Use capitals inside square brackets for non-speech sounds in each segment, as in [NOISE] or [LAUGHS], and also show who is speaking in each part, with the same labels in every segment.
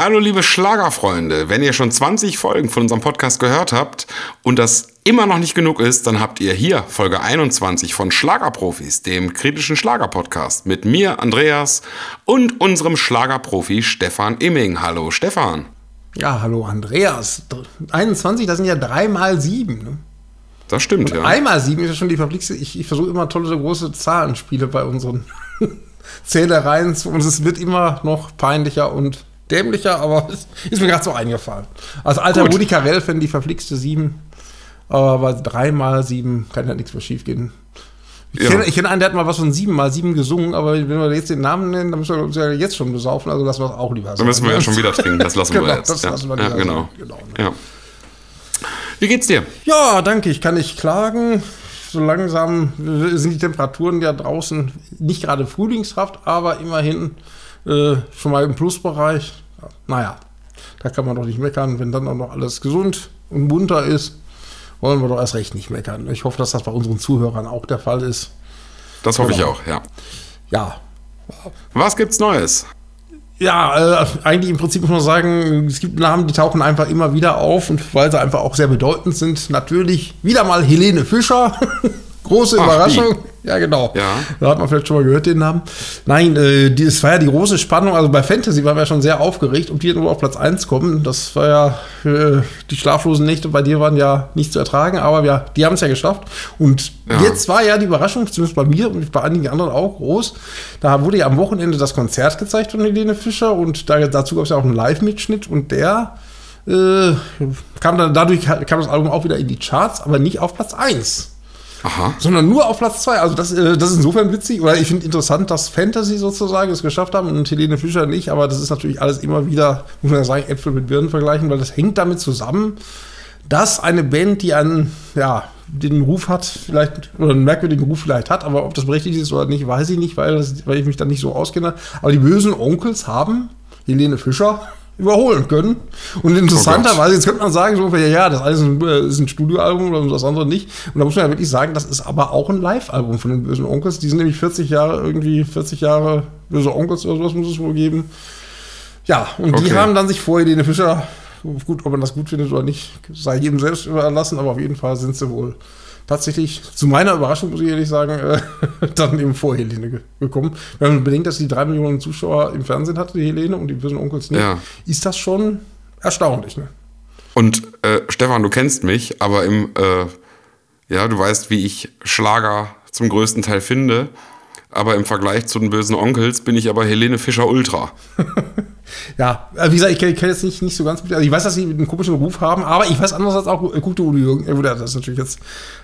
Speaker 1: Hallo liebe Schlagerfreunde, wenn ihr schon 20 Folgen von unserem Podcast gehört habt und das immer noch nicht genug ist, dann habt ihr hier Folge 21 von Schlagerprofis, dem kritischen Schlagerpodcast mit mir, Andreas, und unserem Schlagerprofi Stefan Imming. Hallo Stefan.
Speaker 2: Ja, hallo Andreas. 21, das sind ja dreimal sieben. Ne?
Speaker 1: Das stimmt,
Speaker 2: Und
Speaker 1: ja.
Speaker 2: Einmal sieben ist ja schon die verpflichtete. Ich, ich versuche immer tolle große Zahlenspiele bei unseren [LAUGHS] Zählereien zu- und es wird immer noch peinlicher und dämlicher, aber [LAUGHS] es ist mir gerade so eingefallen. Als alter
Speaker 1: Gut.
Speaker 2: Rudi Carell-Fan die verpflichtete sieben, aber bei dreimal sieben kann ja nichts mehr schief gehen. Ich
Speaker 1: Ja.
Speaker 2: kenne ich kenn einen, der hat mal was von sieben mal sieben gesungen, aber wenn wir jetzt den Namen nennen, dann müssen wir uns ja jetzt schon besaufen, also lassen wir es auch lieber
Speaker 1: Dann müssen wir ja schon wieder trinken, das lassen [LAUGHS] wir
Speaker 2: Genau,
Speaker 1: jetzt.
Speaker 2: das
Speaker 1: ja.
Speaker 2: lassen wir
Speaker 1: ja, genau.
Speaker 2: Genau, ne?
Speaker 1: Ja. Wie geht's dir?
Speaker 2: Ja, danke, ich kann nicht klagen. So langsam sind die Temperaturen ja draußen nicht gerade frühlingshaft, aber immerhin äh, schon mal im Plusbereich. Naja, da kann man doch nicht meckern, wenn dann auch noch alles gesund und munter ist. Wollen wir doch erst recht nicht meckern. Ich hoffe, dass das bei unseren Zuhörern auch der Fall ist.
Speaker 1: Das hoffe ich
Speaker 2: Genau.
Speaker 1: auch, ja.
Speaker 2: Ja,
Speaker 1: Was gibt's Neues?
Speaker 2: Ja, äh, eigentlich im Prinzip muss man sagen, es gibt Namen, die tauchen einfach immer wieder auf und weil sie einfach auch sehr bedeutend sind. Natürlich wieder mal Helene Fischer. [LAUGHS] Große
Speaker 1: Ach,
Speaker 2: Überraschung. Ja, genau.
Speaker 1: Ja.
Speaker 2: Da hat man vielleicht schon mal gehört, den Namen. Nein, äh, die, es war ja die große Spannung. Also bei Fantasy waren wir schon sehr aufgeregt, ob die nur auf Platz 1 kommen. Das war ja, äh, die schlaflosen Nächte bei dir waren ja nicht zu ertragen, aber ja, die haben es ja geschafft. Und
Speaker 1: Ja.
Speaker 2: jetzt war ja die Überraschung, zumindest bei mir und bei einigen anderen auch groß. Da wurde ja am Wochenende das Konzert gezeigt von Helene Fischer und da, dazu gab es ja auch einen Live-Mitschnitt und der äh, kam dann dadurch kam das Album auch wieder in die Charts, aber nicht auf Platz 1
Speaker 1: Aha.
Speaker 2: sondern nur auf Platz 2. Also das, äh, das ist insofern witzig, oder ich finde interessant, dass Fantasy sozusagen es geschafft haben und Helene Fischer nicht, aber das ist natürlich alles immer wieder, muss man sagen, Äpfel mit Birnen vergleichen, weil das hängt damit zusammen, dass eine Band, die einen, ja, den Ruf hat, vielleicht, oder einen merkwürdigen Ruf vielleicht hat, aber ob das berechtigt ist oder nicht, weiß ich nicht, weil, das, weil ich mich da nicht so auskenne. Aber die bösen Onkels haben Helene Fischer überholen können. Und interessanterweise, jetzt könnte man sagen, so, ja, ja, das eine ist ein, äh, ist ein Studioalbum oder das andere nicht. Und da muss man ja wirklich sagen, das ist aber auch ein Live-Album von den bösen Onkels. Die sind nämlich 40 Jahre, irgendwie 40 Jahre böse Onkels oder sowas muss es wohl geben. Ja, und die
Speaker 1: Okay.
Speaker 2: haben dann sich vor Helene Fischer, gut, ob man das gut findet oder nicht, sei jedem selbst überlassen, aber auf jeden Fall sind sie wohl tatsächlich, zu meiner Überraschung muss ich ehrlich sagen, äh, [LAUGHS] dann eben vor Helene ge gekommen. Wenn man bedenkt, dass sie drei Millionen Zuschauer im Fernsehen hatte, die Helene, und die bösen Onkels nicht,
Speaker 1: Ja.
Speaker 2: ist das schon erstaunlich. Ne?
Speaker 1: Und äh, Stefan, du kennst mich, aber im, äh, ja, du weißt, wie ich Schlager zum größten Teil finde. Aber im Vergleich zu den bösen Onkels bin ich aber Helene Fischer Ultra. [LAUGHS]
Speaker 2: Ja, äh, wie gesagt, ich kenne kenn jetzt nicht, nicht so ganz. Also ich weiß, dass sie einen komischen Ruf haben, aber ich weiß andererseits auch, guckte Udo Jürgens, das ist natürlich jetzt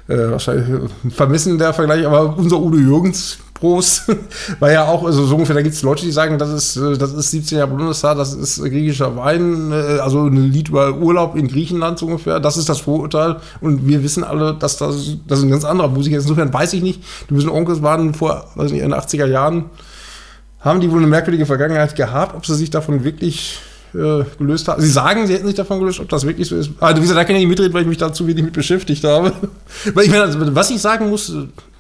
Speaker 2: äh, wahrscheinlich vermissen der Vergleich, aber unser Udo Jürgens Pros [LAUGHS] war ja auch, also so ungefähr, da gibt es Leute, die sagen, das ist, äh, das ist 17 Jahre Bundesstaat, das ist griechischer Wein, äh, also ein Lied über Urlaub in Griechenland so ungefähr, das ist das Vorurteil und wir wissen alle, dass das, das ein ganz anderer Musiker ist. Insofern weiß ich nicht, die bösen Onkels waren vor, weiß nicht, in den 80er Jahren haben die wohl eine merkwürdige Vergangenheit gehabt, ob sie sich davon wirklich äh, gelöst haben. Sie sagen, sie hätten sich davon gelöst, ob das wirklich so ist. Also, wie gesagt, da kann ich nicht mitreden, weil ich mich dazu wenig mit beschäftigt habe. [LAUGHS] weil ich meine, also, was ich sagen muss,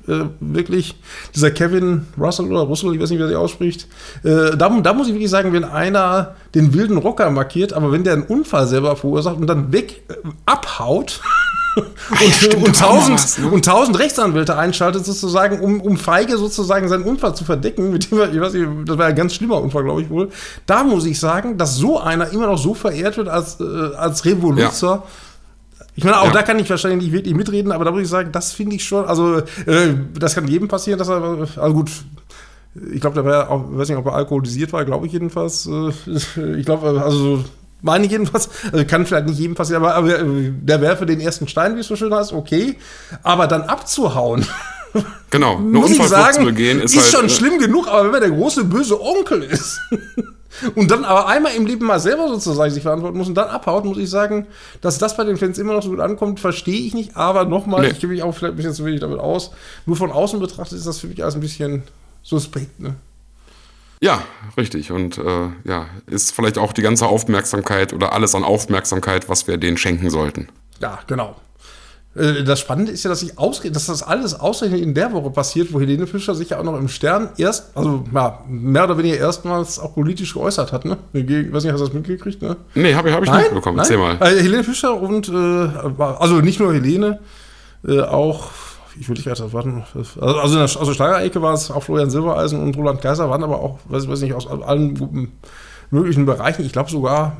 Speaker 2: äh, wirklich, dieser Kevin Russell oder Russell, ich weiß nicht, wer sie ausspricht, äh, da, da muss ich wirklich sagen, wenn einer den wilden Rocker markiert, aber wenn der einen Unfall selber verursacht und dann weg äh, abhaut, [LAUGHS] und,
Speaker 1: stimmt,
Speaker 2: und, tausend,
Speaker 1: was, ne?
Speaker 2: und tausend Rechtsanwälte einschaltet, sozusagen, um, um feige sozusagen seinen Unfall zu verdecken, mit dem er, ich weiß nicht, das war ein ganz schlimmer Unfall, glaube ich wohl. Da muss ich sagen, dass so einer immer noch so verehrt wird als, äh, als Revoluzer. Ich meine, auch
Speaker 1: Ja.
Speaker 2: da kann ich wahrscheinlich nicht wirklich mitreden, aber da muss ich sagen, das finde ich schon, also äh, das kann jedem passieren, dass er, also gut, ich glaube, der war auch, weiß nicht, ob er alkoholisiert war, glaube ich jedenfalls. Äh, Ich glaube, also so meine ich jedenfalls, also kann vielleicht nicht jedem passieren, aber, aber äh, der werfe den ersten Stein, wie es so schön heißt, okay. Aber dann abzuhauen,
Speaker 1: Genau, eine
Speaker 2: muss ich sagen,
Speaker 1: zu begehen ist,
Speaker 2: ist,
Speaker 1: halt,
Speaker 2: schon
Speaker 1: äh,
Speaker 2: schlimm genug, aber wenn man der große böse Onkel ist [LAUGHS] und dann aber einmal im Leben mal selber sozusagen sich verantworten muss und dann abhaut, muss ich sagen, dass das bei den Fans immer noch so gut ankommt, verstehe ich nicht. Aber nochmal,
Speaker 1: Nee.
Speaker 2: ich gebe mich auch vielleicht ein bisschen zu wenig damit aus. Nur von außen betrachtet ist das für mich alles ein bisschen suspekt. Ne?
Speaker 1: Ja, richtig. Und äh, ja, ist vielleicht auch die ganze Aufmerksamkeit oder alles an Aufmerksamkeit, was wir denen schenken sollten.
Speaker 2: Ja, genau. Äh, das Spannende ist ja, dass, ich ausge dass das alles ausgerechnet in der Woche passiert, wo Helene Fischer sich ja auch noch im Stern erst, also ja, mehr oder weniger erstmals auch politisch geäußert hat. Ne? Ich weiß nicht, hast du das mitgekriegt? Ne?
Speaker 1: Nee, habe ich, hab ich
Speaker 2: Nein?
Speaker 1: nicht bekommen. Erzähl mal.
Speaker 2: Äh, Helene Fischer und, äh, also nicht nur Helene, äh, auch, ich würde nicht weiter warten, also, also in der also Steigerecke war es auch Florian Silbereisen und Roland Kaiser, waren aber auch, weiß, weiß nicht, aus allen möglichen Bereichen, ich glaube sogar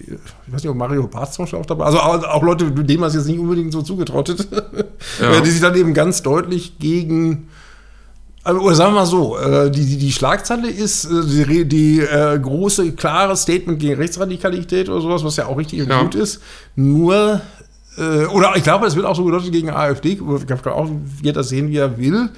Speaker 2: ich weiß nicht, ob Mario Barth zum Beispiel auch dabei Also auch, Leute, denen man es jetzt nicht unbedingt so zugetraut hätte, [LAUGHS] ja. die sich dann eben ganz deutlich gegen. Also, oder sagen wir mal so, äh, die, die, die Schlagzeile ist äh, die, die äh, große, klare Statement gegen Rechtsradikalität oder sowas, was ja auch richtig und ja. gut ist. Nur, äh, oder ich glaube, es wird auch so gedeutet gegen AfD, ich kann auch jeder sehen, wie er will.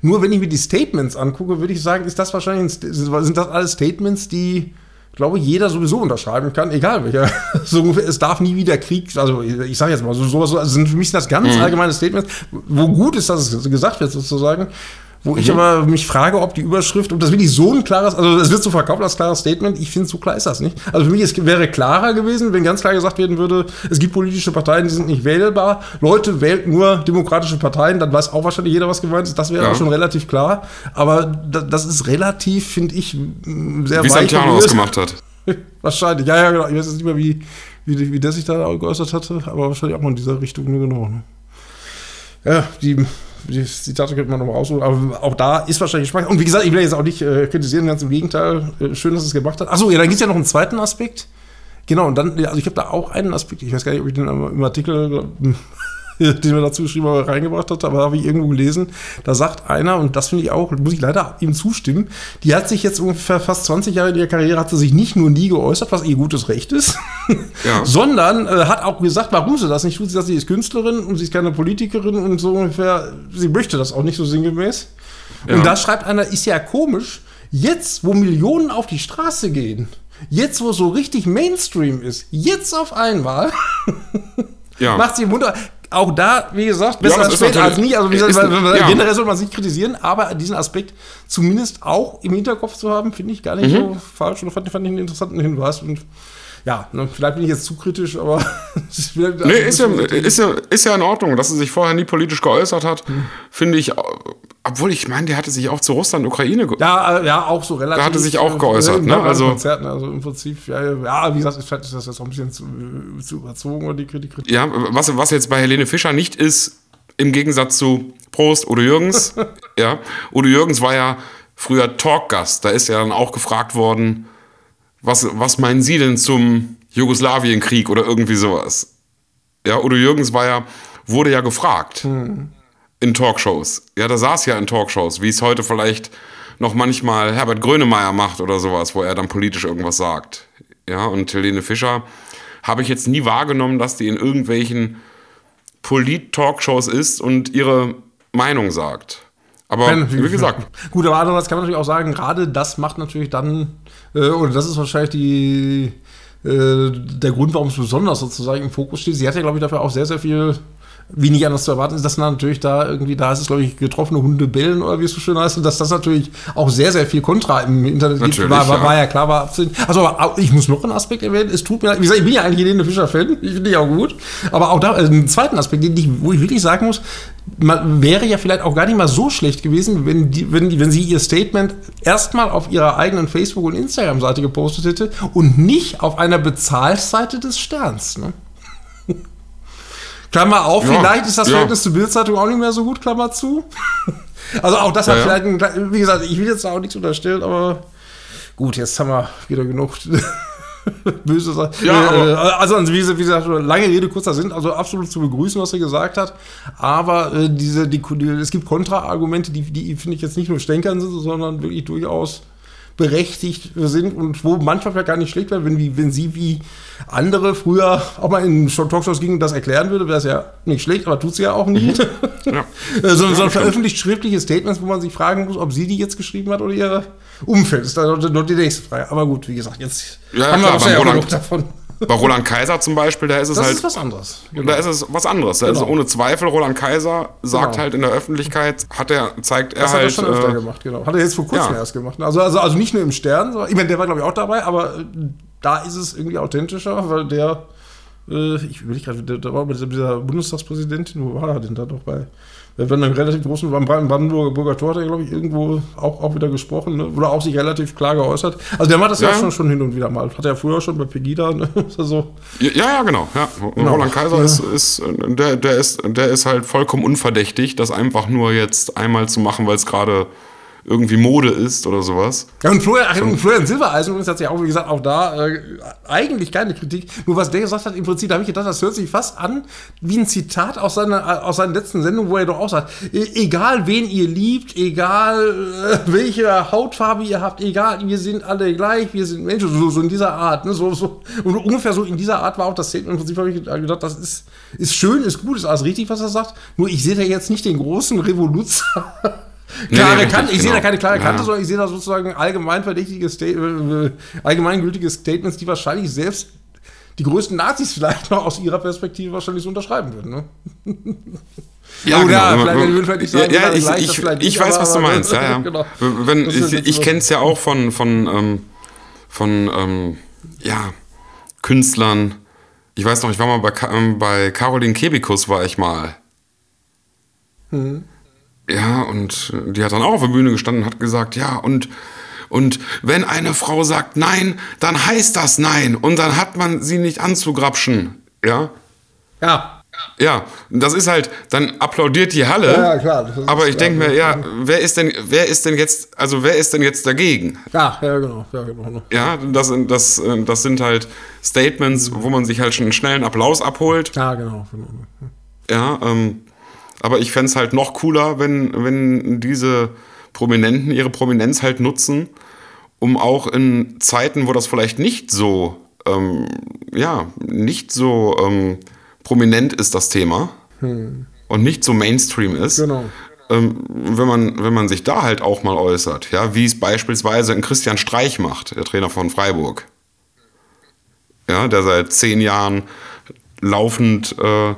Speaker 2: Nur wenn ich mir die Statements angucke, würde ich sagen, ist das wahrscheinlich, sind das alles Statements, die glaube jeder sowieso unterschreiben kann, egal welcher. [LAUGHS] so ungefähr, es darf nie wieder Krieg, also ich sage jetzt mal, so, sowas also sind für mich das ganz mhm. allgemeine Statements, wo gut ist, dass es gesagt wird sozusagen. Wo ich aber mich frage, ob die Überschrift, ob das wirklich so ein klares, also es wird so verkauft als klares Statement, ich finde, so klar ist das nicht. Also für mich es wäre klarer gewesen, wenn ganz klar gesagt werden würde, es gibt politische Parteien, die sind nicht wählbar, Leute wählt nur demokratische Parteien, dann weiß auch wahrscheinlich jeder, was gemeint ist, das wäre ja. auch schon relativ klar. Aber das ist relativ, finde ich, sehr
Speaker 1: Wie Santana ausgemacht hat. [LAUGHS]
Speaker 2: wahrscheinlich, ja, ja, genau. Ich weiß jetzt nicht mehr, wie, wie, wie der sich da geäußert hatte, aber wahrscheinlich auch mal in dieser Richtung, genau. Ne? Ja, die die Zitate könnte man nochmal rausholen, aber auch da ist wahrscheinlich Geschmack. Und wie gesagt, ich will jetzt auch nicht äh, kritisieren, ganz im Gegenteil. Äh, schön, dass es gemacht hat. Achso, ja, dann gibt es ja noch einen zweiten Aspekt. Genau, und dann, also ich habe da auch einen Aspekt, ich weiß gar nicht, ob ich den im Artikel [LAUGHS] den wir dazu geschrieben haben, reingebracht hat, aber habe ich irgendwo gelesen, da sagt einer, und das finde ich auch, muss ich leider ihm zustimmen, die hat sich jetzt ungefähr fast 20 Jahre in ihrer Karriere, hat sie sich nicht nur nie geäußert, was ihr gutes Recht ist, [LAUGHS] ja. sondern äh, hat auch gesagt, warum sie das nicht tut. Sie sagt, sie ist Künstlerin und sie ist keine Politikerin und so ungefähr, sie möchte das auch nicht so sinngemäß. Ja. Und da schreibt einer, ist ja komisch, jetzt, wo Millionen auf die Straße gehen, jetzt, wo so richtig Mainstream ist, jetzt auf einmal ja. [LAUGHS] macht sie Wunder auch da, wie gesagt, besser ja, als spät als nie. Also wie gesagt, ja. generell soll man sich kritisieren, aber diesen Aspekt zumindest auch im Hinterkopf zu haben, finde ich gar nicht mhm. so falsch und fand, fand ich einen interessanten Hinweis. Und ja, ne, vielleicht bin ich jetzt zu kritisch, aber. [LAUGHS]
Speaker 1: nee, ist ja, ist, ja, ist ja in Ordnung, dass er sich vorher nie politisch geäußert hat, hm. finde ich. Obwohl ich meine, der hatte sich auch zu Russland, Ukraine
Speaker 2: geäußert. Ja, äh, ja, auch so relativ.
Speaker 1: Da hatte sich auch geäußert, ne?
Speaker 2: Also, Konzerten, also im Prinzip, ja, ja, wie gesagt, vielleicht ist das jetzt auch ein bisschen zu, zu überzogen oder die Kritik.
Speaker 1: Ja, was, was jetzt bei Helene Fischer nicht ist, im Gegensatz zu Prost, Udo Jürgens. [LAUGHS] ja, Udo Jürgens war ja früher Talkgast. Da ist ja dann auch gefragt worden, was, was meinen Sie denn zum Jugoslawienkrieg oder irgendwie sowas? Ja, Udo Jürgens war ja, wurde ja gefragt hm. in Talkshows. Ja, da saß ja in Talkshows, wie es heute vielleicht noch manchmal Herbert Grönemeyer macht oder sowas, wo er dann politisch irgendwas sagt. Ja, und Helene Fischer habe ich jetzt nie wahrgenommen, dass die in irgendwelchen Polit-Talkshows ist und ihre Meinung sagt. Aber wie gesagt. [LAUGHS]
Speaker 2: Gut, aber andererseits kann man natürlich auch sagen, gerade das macht natürlich dann, äh, oder das ist wahrscheinlich die, äh, der Grund, warum es besonders sozusagen im Fokus steht. Sie hat ja, glaube ich, dafür auch sehr, sehr viel wie nicht anders zu erwarten ist, dass natürlich da irgendwie, da ist es, glaube ich, getroffene Hunde bellen oder wie es so schön heißt, und dass das natürlich auch sehr, sehr viel Kontra im Internet
Speaker 1: natürlich, gibt.
Speaker 2: War, war, war ja klar, war absehen. Also, aber ich muss noch einen Aspekt erwähnen. Es tut mir, wie gesagt, ich bin ja eigentlich Helene Fischer-Fan, ich finde die auch gut. Aber auch da, also einen zweiten Aspekt, den ich, wo ich wirklich sagen muss, man wäre ja vielleicht auch gar nicht mal so schlecht gewesen, wenn, die, wenn, wenn sie ihr Statement erstmal auf ihrer eigenen Facebook- und Instagram-Seite gepostet hätte und nicht auf einer Bezahlseite des Sterns. Ne? [LAUGHS] Klammer auf, ja, vielleicht ist das ja. Verhältnis zur Bildzeitung auch nicht mehr so gut, Klammer zu. [LAUGHS] also auch das ja, hat vielleicht, ein, wie gesagt, ich will jetzt auch nichts unterstellen, aber gut, jetzt haben wir wieder genug [LAUGHS] [LAUGHS] böse Sachen. Ja, äh, also, wie, wie gesagt, lange Rede, kurzer Sinn, also absolut zu begrüßen, was er gesagt hat. Aber äh, diese, die, die, es gibt Kontraargumente, die, die finde ich jetzt nicht nur stänkern sind, sondern wirklich durchaus berechtigt sind und wo manchmal vielleicht gar nicht schlecht wäre, wenn, wie, wenn sie wie andere früher auch mal in Talkshows gingen und das erklären würde, wäre es ja nicht schlecht, aber tut sie ja auch nie. Mhm. [LAUGHS] Ja. sondern ja, veröffentlicht schriftliche Statements, wo man sich fragen muss, ob sie die jetzt geschrieben hat oder ihr Umfeld. Das ist dann noch die nächste Frage. Aber gut, wie gesagt, jetzt
Speaker 1: ja, haben wir klar, auch genug davon. Bei Roland Kaiser zum Beispiel, da ist es
Speaker 2: das
Speaker 1: halt.
Speaker 2: Das ist was anderes.
Speaker 1: Genau. Da ist es was anderes. Da genau. ist ohne Zweifel, Roland Kaiser sagt genau. halt in der Öffentlichkeit, hat er, zeigt er
Speaker 2: das
Speaker 1: halt.
Speaker 2: Das hat er schon öfter äh, gemacht, genau. Hat er jetzt vor kurzem ja. erst gemacht. Also, also, also nicht nur im Stern, sondern, ich meine, der war glaube ich auch dabei, aber da ist es irgendwie authentischer, weil der Äh, ich will gerade, da war mit dieser Bundestagspräsidentin, wo war er denn da doch bei? Wir werden dann relativ großen, beim Brandenburger Tor hat er, glaube ich, irgendwo auch, auch wieder gesprochen, ne? oder auch sich relativ klar geäußert. Also der macht das ja, ja schon, schon hin und wieder mal. Hat er ja früher schon bei Pegida, ne? [LAUGHS]
Speaker 1: so. ja, ja, genau. Ja. Genau. Roland Kaiser ja. ist, ist, der, der, ist, der ist halt vollkommen unverdächtig, das einfach nur jetzt einmal zu machen, weil es gerade irgendwie Mode ist oder sowas.
Speaker 2: Ja, und Florian, ach, und Florian Silbereisen übrigens hat sich auch, wie gesagt, auch da äh, eigentlich keine Kritik. Nur was der gesagt hat, im Prinzip, da habe ich gedacht, das hört sich fast an wie ein Zitat aus seiner, aus seiner letzten Sendung, wo er doch auch sagt, e, egal wen ihr liebt, egal äh, welche Hautfarbe ihr habt, egal, wir sind alle gleich, wir sind Menschen, so, so in dieser Art. Ne? So, so, und ungefähr so in dieser Art war auch das Statement. Im Prinzip habe ich gedacht, das ist, ist schön, ist gut, ist alles richtig, was er sagt. Nur ich sehe da jetzt nicht den großen Revoluzer [LAUGHS] klare nee, Kante. Ich genau. sehe da genau. keine klare Kante, ja. sondern ich sehe da sozusagen allgemein verdächtige äh, allgemeingültige Statements, die wahrscheinlich selbst die größten Nazis vielleicht noch aus ihrer Perspektive wahrscheinlich so unterschreiben würden. Ne? [LAUGHS]
Speaker 1: Ja, genau. vielleicht, vielleicht sagen, ja, ja, ich, ich, ich, ich weiß, was du meinst. Ja, ja. [LAUGHS] genau. Wenn, ich ich kenne es ja auch von, von, ähm, von ähm, ja, Künstlern. Ich weiß noch, ich war mal bei, ähm, bei Caroline Kebikus, war ich mal. Hm. Ja, und die hat dann auch auf der Bühne gestanden und hat gesagt, ja, und, und wenn eine Frau sagt Nein, dann heißt das Nein. Und dann hat man sie nicht anzugrapschen. Ja?
Speaker 2: Ja.
Speaker 1: Ja, das ist halt, dann applaudiert die Halle. Ja, klar. Aber ich denke mir, ja, wer ist denn, wer ist denn jetzt, also wer ist denn jetzt dagegen?
Speaker 2: Ja, ja, genau. Ja, genau.
Speaker 1: ja das, das, das sind halt Statements, wo man sich halt schon einen schnellen Applaus abholt.
Speaker 2: Ja, genau. genau.
Speaker 1: Ja, ähm, aber ich fände es halt noch cooler, wenn, wenn diese Prominenten ihre Prominenz halt nutzen, um auch in Zeiten, wo das vielleicht nicht so, ähm, ja, nicht so ähm, prominent ist, das Thema hm. und nicht so Mainstream ist. Genau. Ähm, wenn, man, wenn man sich da halt auch mal äußert, ja, wie es beispielsweise ein Christian Streich macht, der Trainer von Freiburg. Ja, der seit zehn Jahren laufend äh,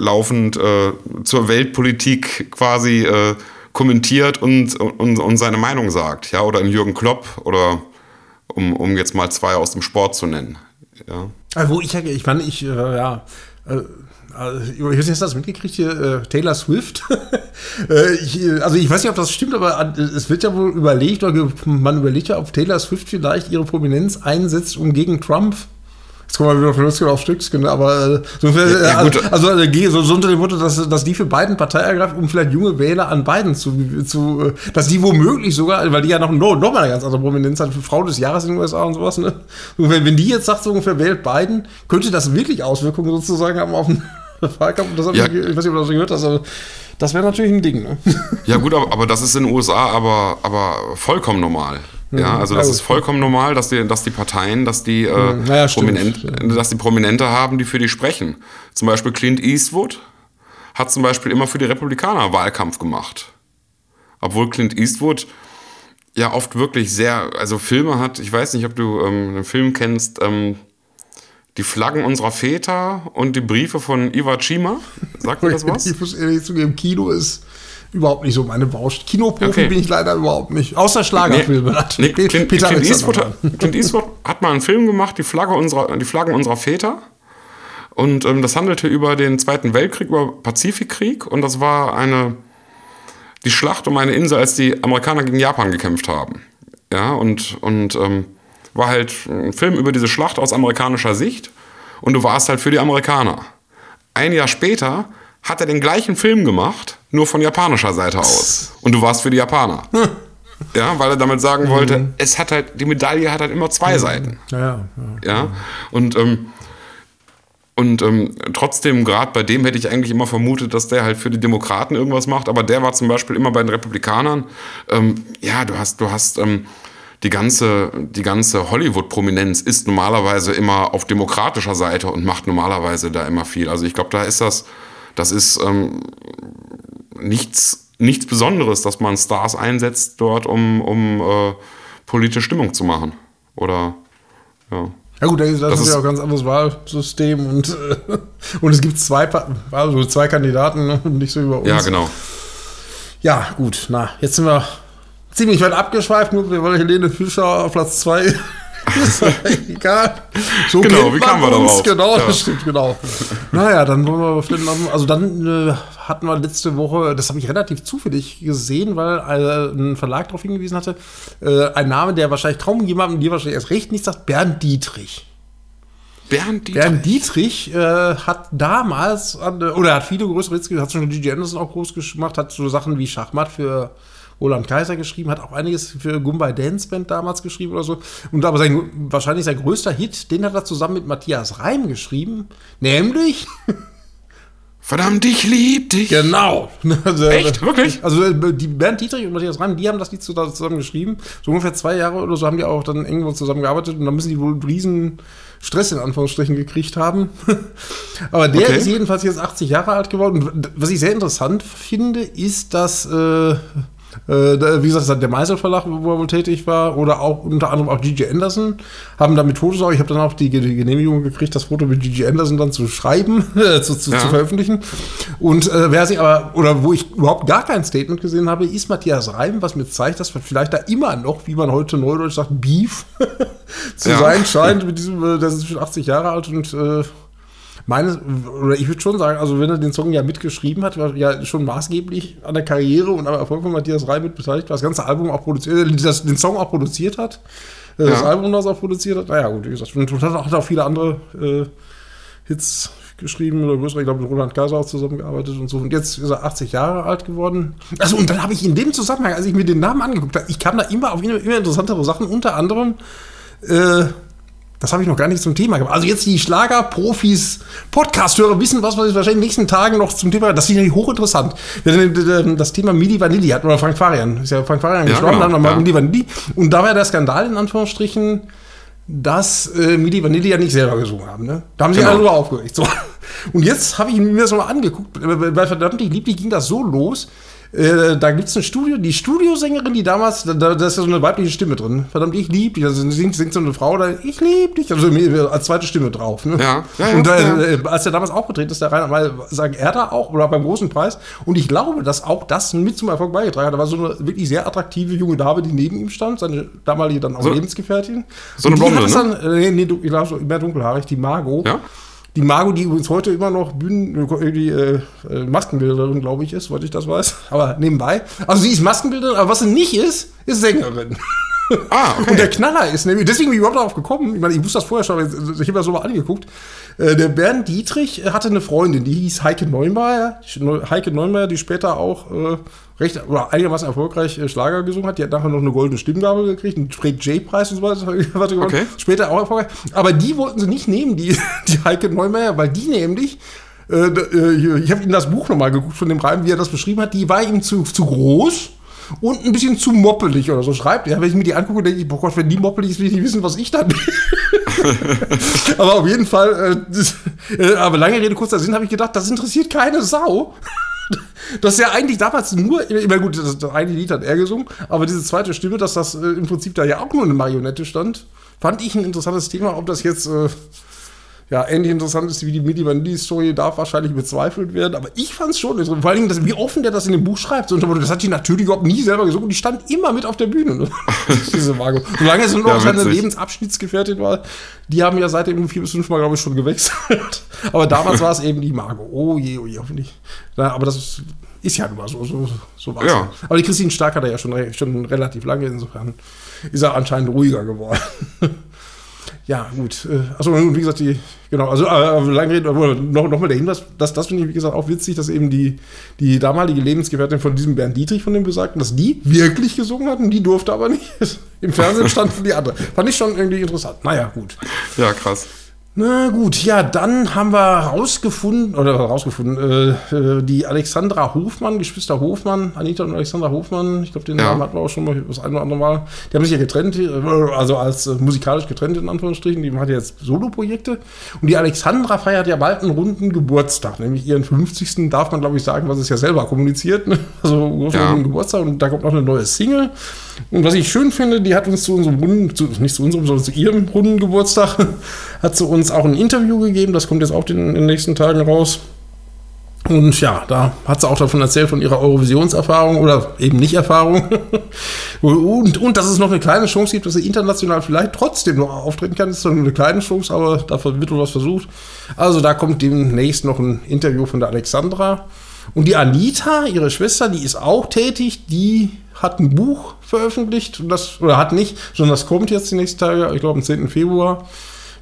Speaker 1: laufend äh, zur Weltpolitik quasi äh, kommentiert und, und, und seine Meinung sagt. Ja, oder in Jürgen Klopp oder um, um jetzt mal zwei aus dem Sport zu nennen. Ja.
Speaker 2: Also ich, ich meine, ich, äh, ja, äh, ich weiß nicht, hast du das mitgekriegt hier? Äh, Taylor Swift. [LAUGHS] ich, also ich weiß nicht, ob das stimmt, aber es wird ja wohl überlegt, oder man überlegt ja, ob Taylor Swift vielleicht ihre Prominenz einsetzt, um gegen Trump Jetzt kommen wir wieder von Lützgen auf Stückchen, aber äh, so, ja, ja, also, also so, so, unter dem Motto, dass, dass die für beiden Partei ergreift, um vielleicht junge Wähler an beiden zu, zu äh, dass die womöglich sogar, weil die ja noch, noch, noch mal eine ganz andere Prominenz hat, für Frau des Jahres in den USA und sowas, ne? Und wenn, wenn die jetzt sagt, so ungefähr wählt Biden, könnte das wirklich Auswirkungen sozusagen haben auf den [LAUGHS] Wahlkampf. Das ja. ich, ich weiß nicht, ob du das gehört hast, aber das wäre natürlich ein Ding, ne?
Speaker 1: Ja, gut, aber, aber das ist in den USA aber, aber vollkommen normal. Ja, mhm. also das ist vollkommen normal, dass die, dass die Parteien, dass die, äh, mhm. naja, Prominent, dass die Prominente haben, die für die sprechen. Zum Beispiel Clint Eastwood hat zum Beispiel immer für die Republikaner Wahlkampf gemacht. Obwohl Clint Eastwood ja oft wirklich sehr, also Filme hat, ich weiß nicht, ob du ähm, einen Film kennst, ähm, die Flaggen unserer Väter und die Briefe von Iwa Chima. Sagt mir das [LAUGHS] was?
Speaker 2: ich muss ehrlich zugeben, Kino ist überhaupt nicht so meine Baustelle. Kinoprofi okay. bin ich leider überhaupt nicht. Außer Schlagerfilme.
Speaker 1: Nee, nee, Clint, Peter Clint, Eastwood, hat, Clint Eastwood hat mal einen Film gemacht, die, Flagge unserer, die Flaggen unserer Väter. Und ähm, das handelte über den Zweiten Weltkrieg, über Pazifikkrieg. Und das war eine, die Schlacht um eine Insel, als die Amerikaner gegen Japan gekämpft haben. Ja, und, und ähm, war halt ein Film über diese Schlacht aus amerikanischer Sicht. Und du warst halt für die Amerikaner. Ein Jahr später hat er den gleichen Film gemacht, nur von japanischer Seite aus. Und du warst für die Japaner. Hm. [LAUGHS] Ja, weil er damit sagen mhm. wollte, es hat halt, die Medaille hat halt immer zwei mhm. Seiten.
Speaker 2: Ja, ja.
Speaker 1: ja? Und, ähm, und ähm, trotzdem, gerade bei dem hätte ich eigentlich immer vermutet, dass der halt für die Demokraten irgendwas macht, aber der war zum Beispiel immer bei den Republikanern. Ähm, ja, du hast, du hast ähm, die ganze, die ganze Hollywood-Prominenz ist normalerweise immer auf demokratischer Seite und macht normalerweise da immer viel. Also ich glaube, da ist das das ist ähm, nichts, nichts Besonderes, dass man Stars einsetzt dort, um, um äh, politische Stimmung zu machen. Oder ja.
Speaker 2: Ja gut, das, das ist ja auch ein ganz anderes Wahlsystem und, äh, [LAUGHS] und es gibt zwei, also zwei Kandidaten, ne? nicht so über uns.
Speaker 1: Ja, genau.
Speaker 2: Ja, gut, na, jetzt sind wir ziemlich weit abgeschweift, nur weil Helene Fischer auf Platz 2 ist egal. So
Speaker 1: Genau, wie kamen wir darauf?
Speaker 2: Genau,
Speaker 1: Ja.
Speaker 2: das stimmt, genau. Naja, dann wollen wir vielleicht noch, also dann äh, hatten wir letzte Woche, das habe ich relativ zufällig gesehen, weil äh, ein Verlag darauf hingewiesen hatte, äh, ein Name, der wahrscheinlich kaum jemandem, dir wahrscheinlich erst recht nicht sagt, Bernd Dietrich.
Speaker 1: Bernd Dietrich.
Speaker 2: Bernd Dietrich äh, hat damals, an, oder hat viele größere Hits hat schon Gigi Anderson auch groß gemacht, hat so Sachen wie Schachmatt für Roland Kaiser geschrieben, hat auch einiges für Gumbay Dance Band damals geschrieben oder so. Und aber sein, wahrscheinlich sein größter Hit, den hat er zusammen mit Matthias Reim geschrieben, nämlich [LAUGHS]
Speaker 1: Verdammt, ich lieb dich.
Speaker 2: Genau. Also,
Speaker 1: Echt? Wirklich?
Speaker 2: Also die Bernd Dietrich und Matthias Reim, die haben das Lied zu- zusammen geschrieben. So ungefähr zwei Jahre oder so haben die auch dann irgendwo zusammengearbeitet und dann müssen die wohl einen riesen Stress in Anführungsstrichen gekriegt haben. [LAUGHS] Aber der
Speaker 1: Okay.
Speaker 2: ist jedenfalls jetzt 80 Jahre alt geworden. Und was ich sehr interessant finde, ist, dass äh, da- wie gesagt, der Meisel Verlag, wo er wohl tätig war, oder auch unter anderem auch Gigi Anderson, haben damit Fotos auch. Ich habe dann auch die, Genehmigung gekriegt, das Foto mit Gigi Anderson dann zu schreiben, [LAUGHS] äh, zu, zu,
Speaker 1: Ja.
Speaker 2: zu veröffentlichen. Und äh, wer sich aber, oder wo ich überhaupt gar kein Statement gesehen habe, ist Matthias Reim, was mir zeigt, dass wir vielleicht da immer noch, wie man heute neudeutsch sagt, Beef [LAUGHS] zu
Speaker 1: Ja.
Speaker 2: sein scheint. Mit diesem, äh, der ist schon 80 Jahre alt und äh, meines, oder ich würde schon sagen, also wenn er den Song ja mitgeschrieben hat, war ja schon maßgeblich an der Karriere und am Erfolg von Matthias Reim mit beteiligt, war das ganze Album auch produziert, äh, das, den Song auch produziert hat, äh, das
Speaker 1: Ja.
Speaker 2: Album das auch produziert hat, naja gut, wie gesagt, und hat auch, hat auch viele andere äh, Hits geschrieben oder größere, ich glaube mit Roland Kaiser auch zusammengearbeitet und so. Und jetzt ist er 80 Jahre alt geworden. Also und dann habe ich in dem Zusammenhang, als ich mir den Namen angeguckt habe, ich kam da immer auf immer, immer interessantere Sachen, unter anderem äh, das habe ich noch gar nicht zum Thema gemacht. Also jetzt die Schlagerprofis, Podcast-Hörer wissen, was wir wahrscheinlich in den nächsten Tagen noch zum Thema, das ist ja hochinteressant. Das Thema Midi Vanilli hatten wir Frank Farian, ist ja Frank Farian
Speaker 1: Ja,
Speaker 2: gestorben,
Speaker 1: genau,
Speaker 2: dann haben wir
Speaker 1: ja.
Speaker 2: Midi Vanilli. Und da war der Skandal in Anführungsstrichen, dass äh, Midi Vanilli ja nicht selber gesungen haben. Ne? Da haben sie
Speaker 1: Genau.
Speaker 2: alle nur aufgeregt. So. Und jetzt habe ich mir das mal angeguckt, bei verdammt ich lieblich ging das so los. Äh, da gibt es ein Studio, die Studiosängerin, die damals, da, da ist ja so eine weibliche Stimme drin. Verdammt, ich lieb dich. Also singt, singt so eine Frau da, ich lieb dich. Also als zweite Stimme drauf. Ne?
Speaker 1: Ja, ja, ja,
Speaker 2: Und äh,
Speaker 1: ja.
Speaker 2: äh, als er damals aufgetreten ist, der Rainer mal sagen, er da auch, oder beim großen Preis. Und ich glaube, dass auch das mit zum Erfolg beigetragen hat. Da war so eine wirklich sehr attraktive junge Dame, die neben ihm stand, seine damalige dann auch
Speaker 1: So-
Speaker 2: Lebensgefährtin.
Speaker 1: so eine Blonde, ne?
Speaker 2: dann, äh, nee, du- ich glaube, mehr dunkelhaarig, die Margot.
Speaker 1: Ja?
Speaker 2: Die Margot, die übrigens heute immer noch Bühnen, die äh, äh, Maskenbilderin, glaube ich, ist, soweit ich das weiß. Aber nebenbei. Also sie ist Maskenbilderin, aber was sie nicht ist, ist Sängerin.
Speaker 1: Ah, okay.
Speaker 2: Und der Knaller ist nämlich, deswegen bin ich überhaupt darauf gekommen, ich meine, ich wusste das vorher schon, aber ich habe mir das so mal angeguckt. Äh, Der Bernd Dietrich äh, hatte eine Freundin, die hieß Heike Neumeier. Heike Neumeier, die später auch äh, recht oder einigermaßen erfolgreich äh, Schlager gesungen hat. Die hat nachher noch eine goldene Stimmgabel gekriegt, einen Fred J-Preis und so [LAUGHS] weiter.
Speaker 1: Okay.
Speaker 2: Später auch erfolgreich. Aber die wollten sie nicht nehmen, die, [LAUGHS] die Heike Neumeier, weil die nämlich äh, ich habe ihm das Buch nochmal geguckt von dem Reim, wie er das beschrieben hat. Die war ihm zu, zu groß und ein bisschen zu moppelig oder so schreibt er. Wenn ich mir die angucke, denke ich, boah Gott, wenn die moppelig ist, will ich nicht wissen, was ich dann bin. [LAUGHS] aber auf jeden Fall, äh, äh, aber lange Rede, kurzer Sinn, habe ich gedacht, das interessiert keine Sau. [LAUGHS] Das ist ja eigentlich damals nur, immer gut, das, das eine Lied hat er gesungen, aber diese zweite Stimme, dass das äh, im Prinzip da ja auch nur eine Marionette stand, fand ich ein interessantes Thema. Ob das jetzt äh, ja ähnlich interessant ist wie die Midi Vanilli Story, darf wahrscheinlich bezweifelt werden, aber ich fand es schon interessant. Vor allem, dass, wie offen der das in dem Buch schreibt. So, das hat die natürlich überhaupt nie selber gesungen und die stand immer mit auf der Bühne. Ne? [LAUGHS] Diese Margot. Solange es noch
Speaker 1: Ja,
Speaker 2: seine. Lebensabschnittsgefährtin war, die haben ja seitdem vier bis fünf Mal, glaube ich, schon gewechselt. [LAUGHS] Aber damals war es eben die Margot. Oh je, oh je, hoffentlich. Na, aber das ist, ist ja nun mal so, so, so
Speaker 1: Ja.
Speaker 2: Aber die Christine Stark hat er ja schon, schon relativ lange, insofern ist er anscheinend ruhiger geworden. [LAUGHS] Ja, gut. Äh, Achso, und wie gesagt, die, genau, also äh, lange Rede, aber noch, noch mal der Hinweis, das, das finde ich, wie gesagt, auch witzig, dass eben die, die damalige Lebensgefährtin von diesem Bernd Dietrich, von dem besagten, dass die wirklich gesungen hatten, die durfte aber nicht. [LAUGHS] Im Fernsehen standen die andere. Fand ich schon irgendwie interessant. Naja, gut.
Speaker 1: Ja, krass.
Speaker 2: Na gut, ja, dann haben wir rausgefunden, oder rausgefunden, äh, äh, die Alexandra Hofmann, Geschwister Hofmann, Anita und Alexandra Hofmann, ich glaube, den
Speaker 1: Ja.
Speaker 2: Namen hatten wir auch schon mal das ein oder andere Mal. Die haben sich ja getrennt, äh, also als äh, musikalisch getrennt in Anführungsstrichen, die hat ja jetzt Solo-Projekte. Und die Alexandra feiert ja bald einen runden Geburtstag, nämlich ihren 50. darf man, glaube ich, sagen, was es ja selber kommuniziert. Ne? [LAUGHS] Also
Speaker 1: ja.
Speaker 2: Geburtstag und da kommt noch eine neue Single. Und was ich schön finde, die hat uns zu unserem runden, zu, nicht zu unserem, sondern zu ihrem runden Geburtstag, [LAUGHS] hat sie uns auch ein Interview gegeben. Das kommt jetzt auch in den nächsten Tagen raus. Und ja, da hat sie auch davon erzählt, von ihrer Eurovisionserfahrung oder eben nicht Erfahrung. [LAUGHS] und, und dass es noch eine kleine Chance gibt, dass sie international vielleicht trotzdem noch auftreten kann. Das ist nur eine kleine Chance, aber dafür wird wohl was versucht. Also da kommt demnächst noch ein Interview von der Alexandra. Und die Anita, ihre Schwester, die ist auch tätig, die hat ein Buch veröffentlicht, das, oder hat nicht, sondern das kommt jetzt die nächsten Tage, ich glaube am 10. Februar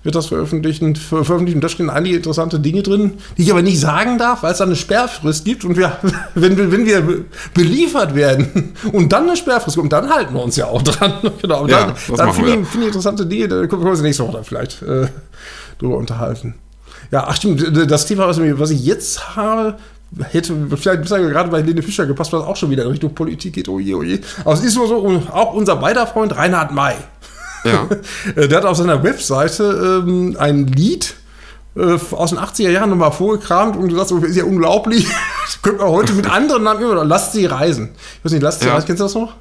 Speaker 2: wird das veröffentlicht. veröffentlicht. Und da stehen einige interessante Dinge drin, die ich aber nicht sagen darf, weil es da eine Sperrfrist gibt. Und wir, [LAUGHS] wenn, wir, wenn wir beliefert werden und dann eine Sperrfrist kommt, dann halten wir uns ja auch dran. [LAUGHS] genau. Und ja, dann, dann finde ich, find ich, interessante Dinge, da können wir uns nächste Woche dann vielleicht äh, drüber unterhalten. Ja, ach stimmt, das Thema, was ich jetzt habe, hätte vielleicht gerade bei Lene Fischer gepasst, was auch schon wieder in Richtung Politik geht. Oje, oje. Aber es ist nur so, auch unser beider Freund Reinhard May ja. [LAUGHS] Der hat auf seiner Webseite ähm, ein Lied äh, aus den 80er Jahren nochmal vorgekramt und gesagt, so, ist ja unglaublich. das [LAUGHS] könnte man heute mit anderen Namen immer, lasst sie reisen. Ich weiß nicht, lasst sie ja. reisen, kennst du das noch?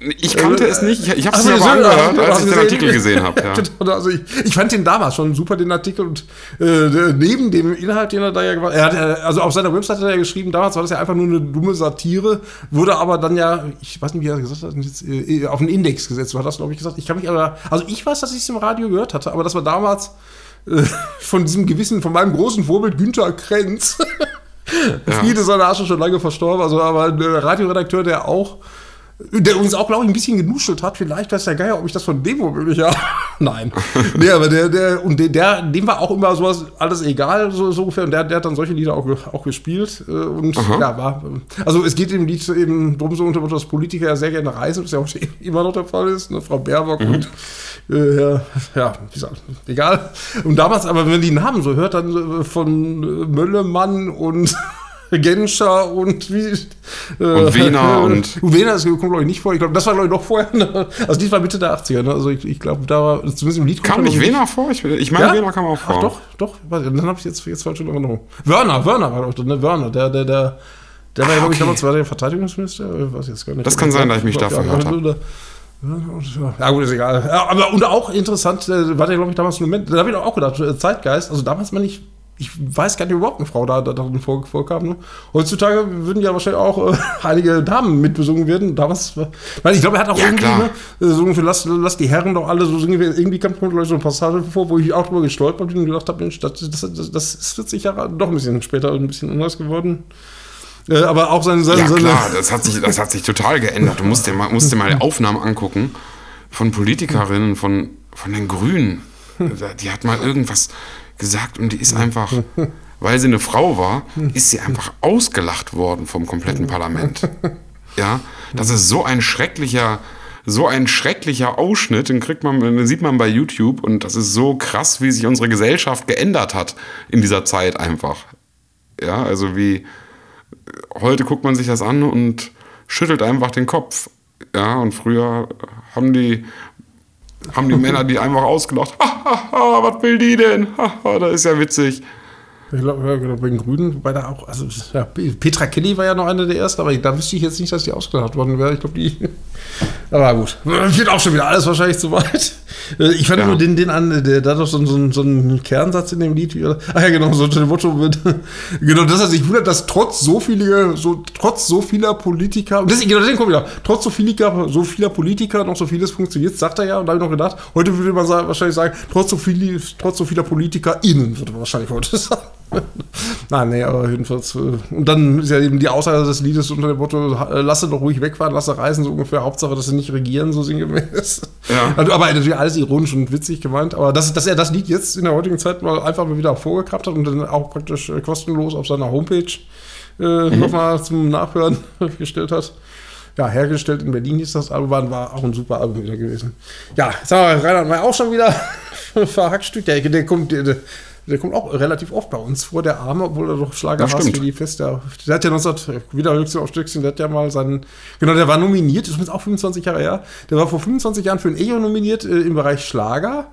Speaker 1: Ich kannte äh, es nicht, ich, ich habe es mir aber angehört, als ich den Artikel gesehen habe. [LAUGHS] Ja.
Speaker 2: Genau, also ich, ich, fand den damals schon super, den Artikel. Und äh, neben dem Inhalt, den er da ja gemacht hat, also auf seiner Webseite hat er ja geschrieben, damals war das ja einfach nur eine dumme Satire, wurde aber dann ja, ich weiß nicht, wie er gesagt hat, jetzt, äh, auf den Index gesetzt. Hast das, glaube ich, gesagt. Ich kann mich aber, also ich weiß, dass ich es im Radio gehört hatte, aber das war damals äh, [LAUGHS] von diesem gewissen, von meinem großen Vorbild Günther Krenz. [LAUGHS] ja. Viele seiner Asche schon lange verstorben, also aber ein Radioredakteur, der auch der uns auch, glaube ich, ein bisschen genuschelt hat. Vielleicht weiß der Geier, ob ich das von dem womöglich habe. [LAUGHS] Nein. [LAUGHS] nee, aber der, der, und der, der, dem war auch immer sowas, alles egal, so, so ungefähr. Und der, der hat dann solche Lieder auch, auch gespielt. Äh, und Aha. ja, war. Also es geht im Lied eben drum, so unter dass Politiker ja sehr gerne reisen, was ja auch [LAUGHS] immer noch der Fall ist. Ne? Frau Baerbock mhm. und äh, ja, ja, wie gesagt, egal. Und damals, aber wenn man die Namen so hört, dann von Möllemann und [LAUGHS] Genscher und wie.
Speaker 1: Äh, und Wiener [LAUGHS] und.
Speaker 2: Wiener das kommt, glaube ich, nicht vor. Ich glaube, das war, glaube ich, noch vorher. Ne? Also, die war Mitte der 80er. Ne? Also, ich, ich glaube, da war zumindest im Lied.
Speaker 1: Kam nicht Wiener vor? Ich, ich meine, ja? Wiener kam auch vor.
Speaker 2: Ach, doch, doch. Dann habe ich jetzt, jetzt falsch in Erinnerung. Wörner, Wörner war doch drin, ne? Wörner, der, der, der. Der war ja, glaube ich, damals war der Verteidigungsminister.
Speaker 1: Weiß jetzt gar nicht. Das kann sein, dass ich mich da verhört habe.
Speaker 2: Ja, gut, ist egal. Ja, aber und auch interessant, äh, war der, glaube ich, damals ein Moment, da habe ich auch gedacht, äh, Zeitgeist, also damals meine ich ich weiß gar nicht, ob überhaupt eine Frau da, da darin vor, vorkam. Ne? Heutzutage würden ja wahrscheinlich auch äh, [LAUGHS] einige Damen mitbesungen werden. Damals, weil ich glaube, er hat auch ja, irgendwie ne, gesungen für lass, lass die Herren doch alle so singen. Irgendwie kam mir so eine Passage vor, wo ich auch drüber gestolpert bin und gedacht habe, Mensch, das, das, das, das ist 40 Jahre doch ein bisschen später ein bisschen anders geworden. Äh, aber auch seine, seine,
Speaker 1: ja, klar, das hat, sich, das hat sich total geändert. Du musst dir mal, musst dir mal Aufnahmen angucken von Politikerinnen, von, von den Grünen. [LAUGHS] Die hat mal irgendwas gesagt und die ist einfach, weil sie eine Frau war, ist sie einfach ausgelacht worden vom kompletten Parlament. Ja, das ist so ein schrecklicher, so ein schrecklicher Ausschnitt, den kriegt man, den sieht man bei YouTube und das ist so krass, wie sich unsere Gesellschaft geändert hat in dieser Zeit einfach. Ja, also wie heute guckt man sich das an und schüttelt einfach den Kopf. Ja, und früher haben die haben die Männer die einfach ausgelacht. [LAUGHS] was will die denn? das ist ja witzig.
Speaker 2: Ich glaube, genau, bei den Grünen, wobei da auch, also ja, Petra Kelly war ja noch eine der ersten, aber da wüsste ich jetzt nicht, dass die ausgelacht worden wäre. Ich glaube, die. [LAUGHS] Aber gut, [LAUGHS] wird auch schon wieder alles wahrscheinlich zu weit. Äh, ich fand ja. nur den, den an, der da doch so, so, so einen Kernsatz in dem Lied. Ach ja, genau, so ein Motto mit. [LAUGHS] genau, dass er sich wundert, dass trotz so vieler, so, trotz so vieler Politiker, das, genau, den kommt wieder, trotz so vieler, so vieler Politiker noch so vieles funktioniert, sagt er ja, und da habe ich noch gedacht, heute würde man sagen, wahrscheinlich sagen, trotz so, viel, trotz so vieler PolitikerInnen, würde man wahrscheinlich heute sagen. [LAUGHS] Nein, nee, aber jedenfalls. Äh, und dann ist ja eben die Aussage des Liedes unter dem Motto: äh, Lasse doch ruhig wegfahren, lasse reisen, so ungefähr. Hauptsache, dass sie nicht regieren, so sinngemäß. Ja. [LAUGHS] Also, aber natürlich alles ironisch und witzig gemeint. Aber dass, dass er das Lied jetzt in der heutigen Zeit mal einfach mal wieder vorgekrabt hat und dann auch praktisch äh, kostenlos auf seiner Homepage äh, mhm. nochmal zum Nachhören [LAUGHS] gestellt hat ja, hergestellt in Berlin ist das Album, war auch ein super Album wieder gewesen. Ja, jetzt haben wir Reinhard May auch schon wieder verhackstückt. Der, der kommt, der, der kommt auch relativ oft bei uns vor, der Arme, obwohl er doch Schlager ja, wie die Fest. Der, der hat ja 19, wieder Höchstchen auf Stückchen, der hat ja mal seinen, genau, der war nominiert, das ist auch 25 Jahre her, der war vor 25 Jahren für ein Echo nominiert äh, im Bereich Schlager.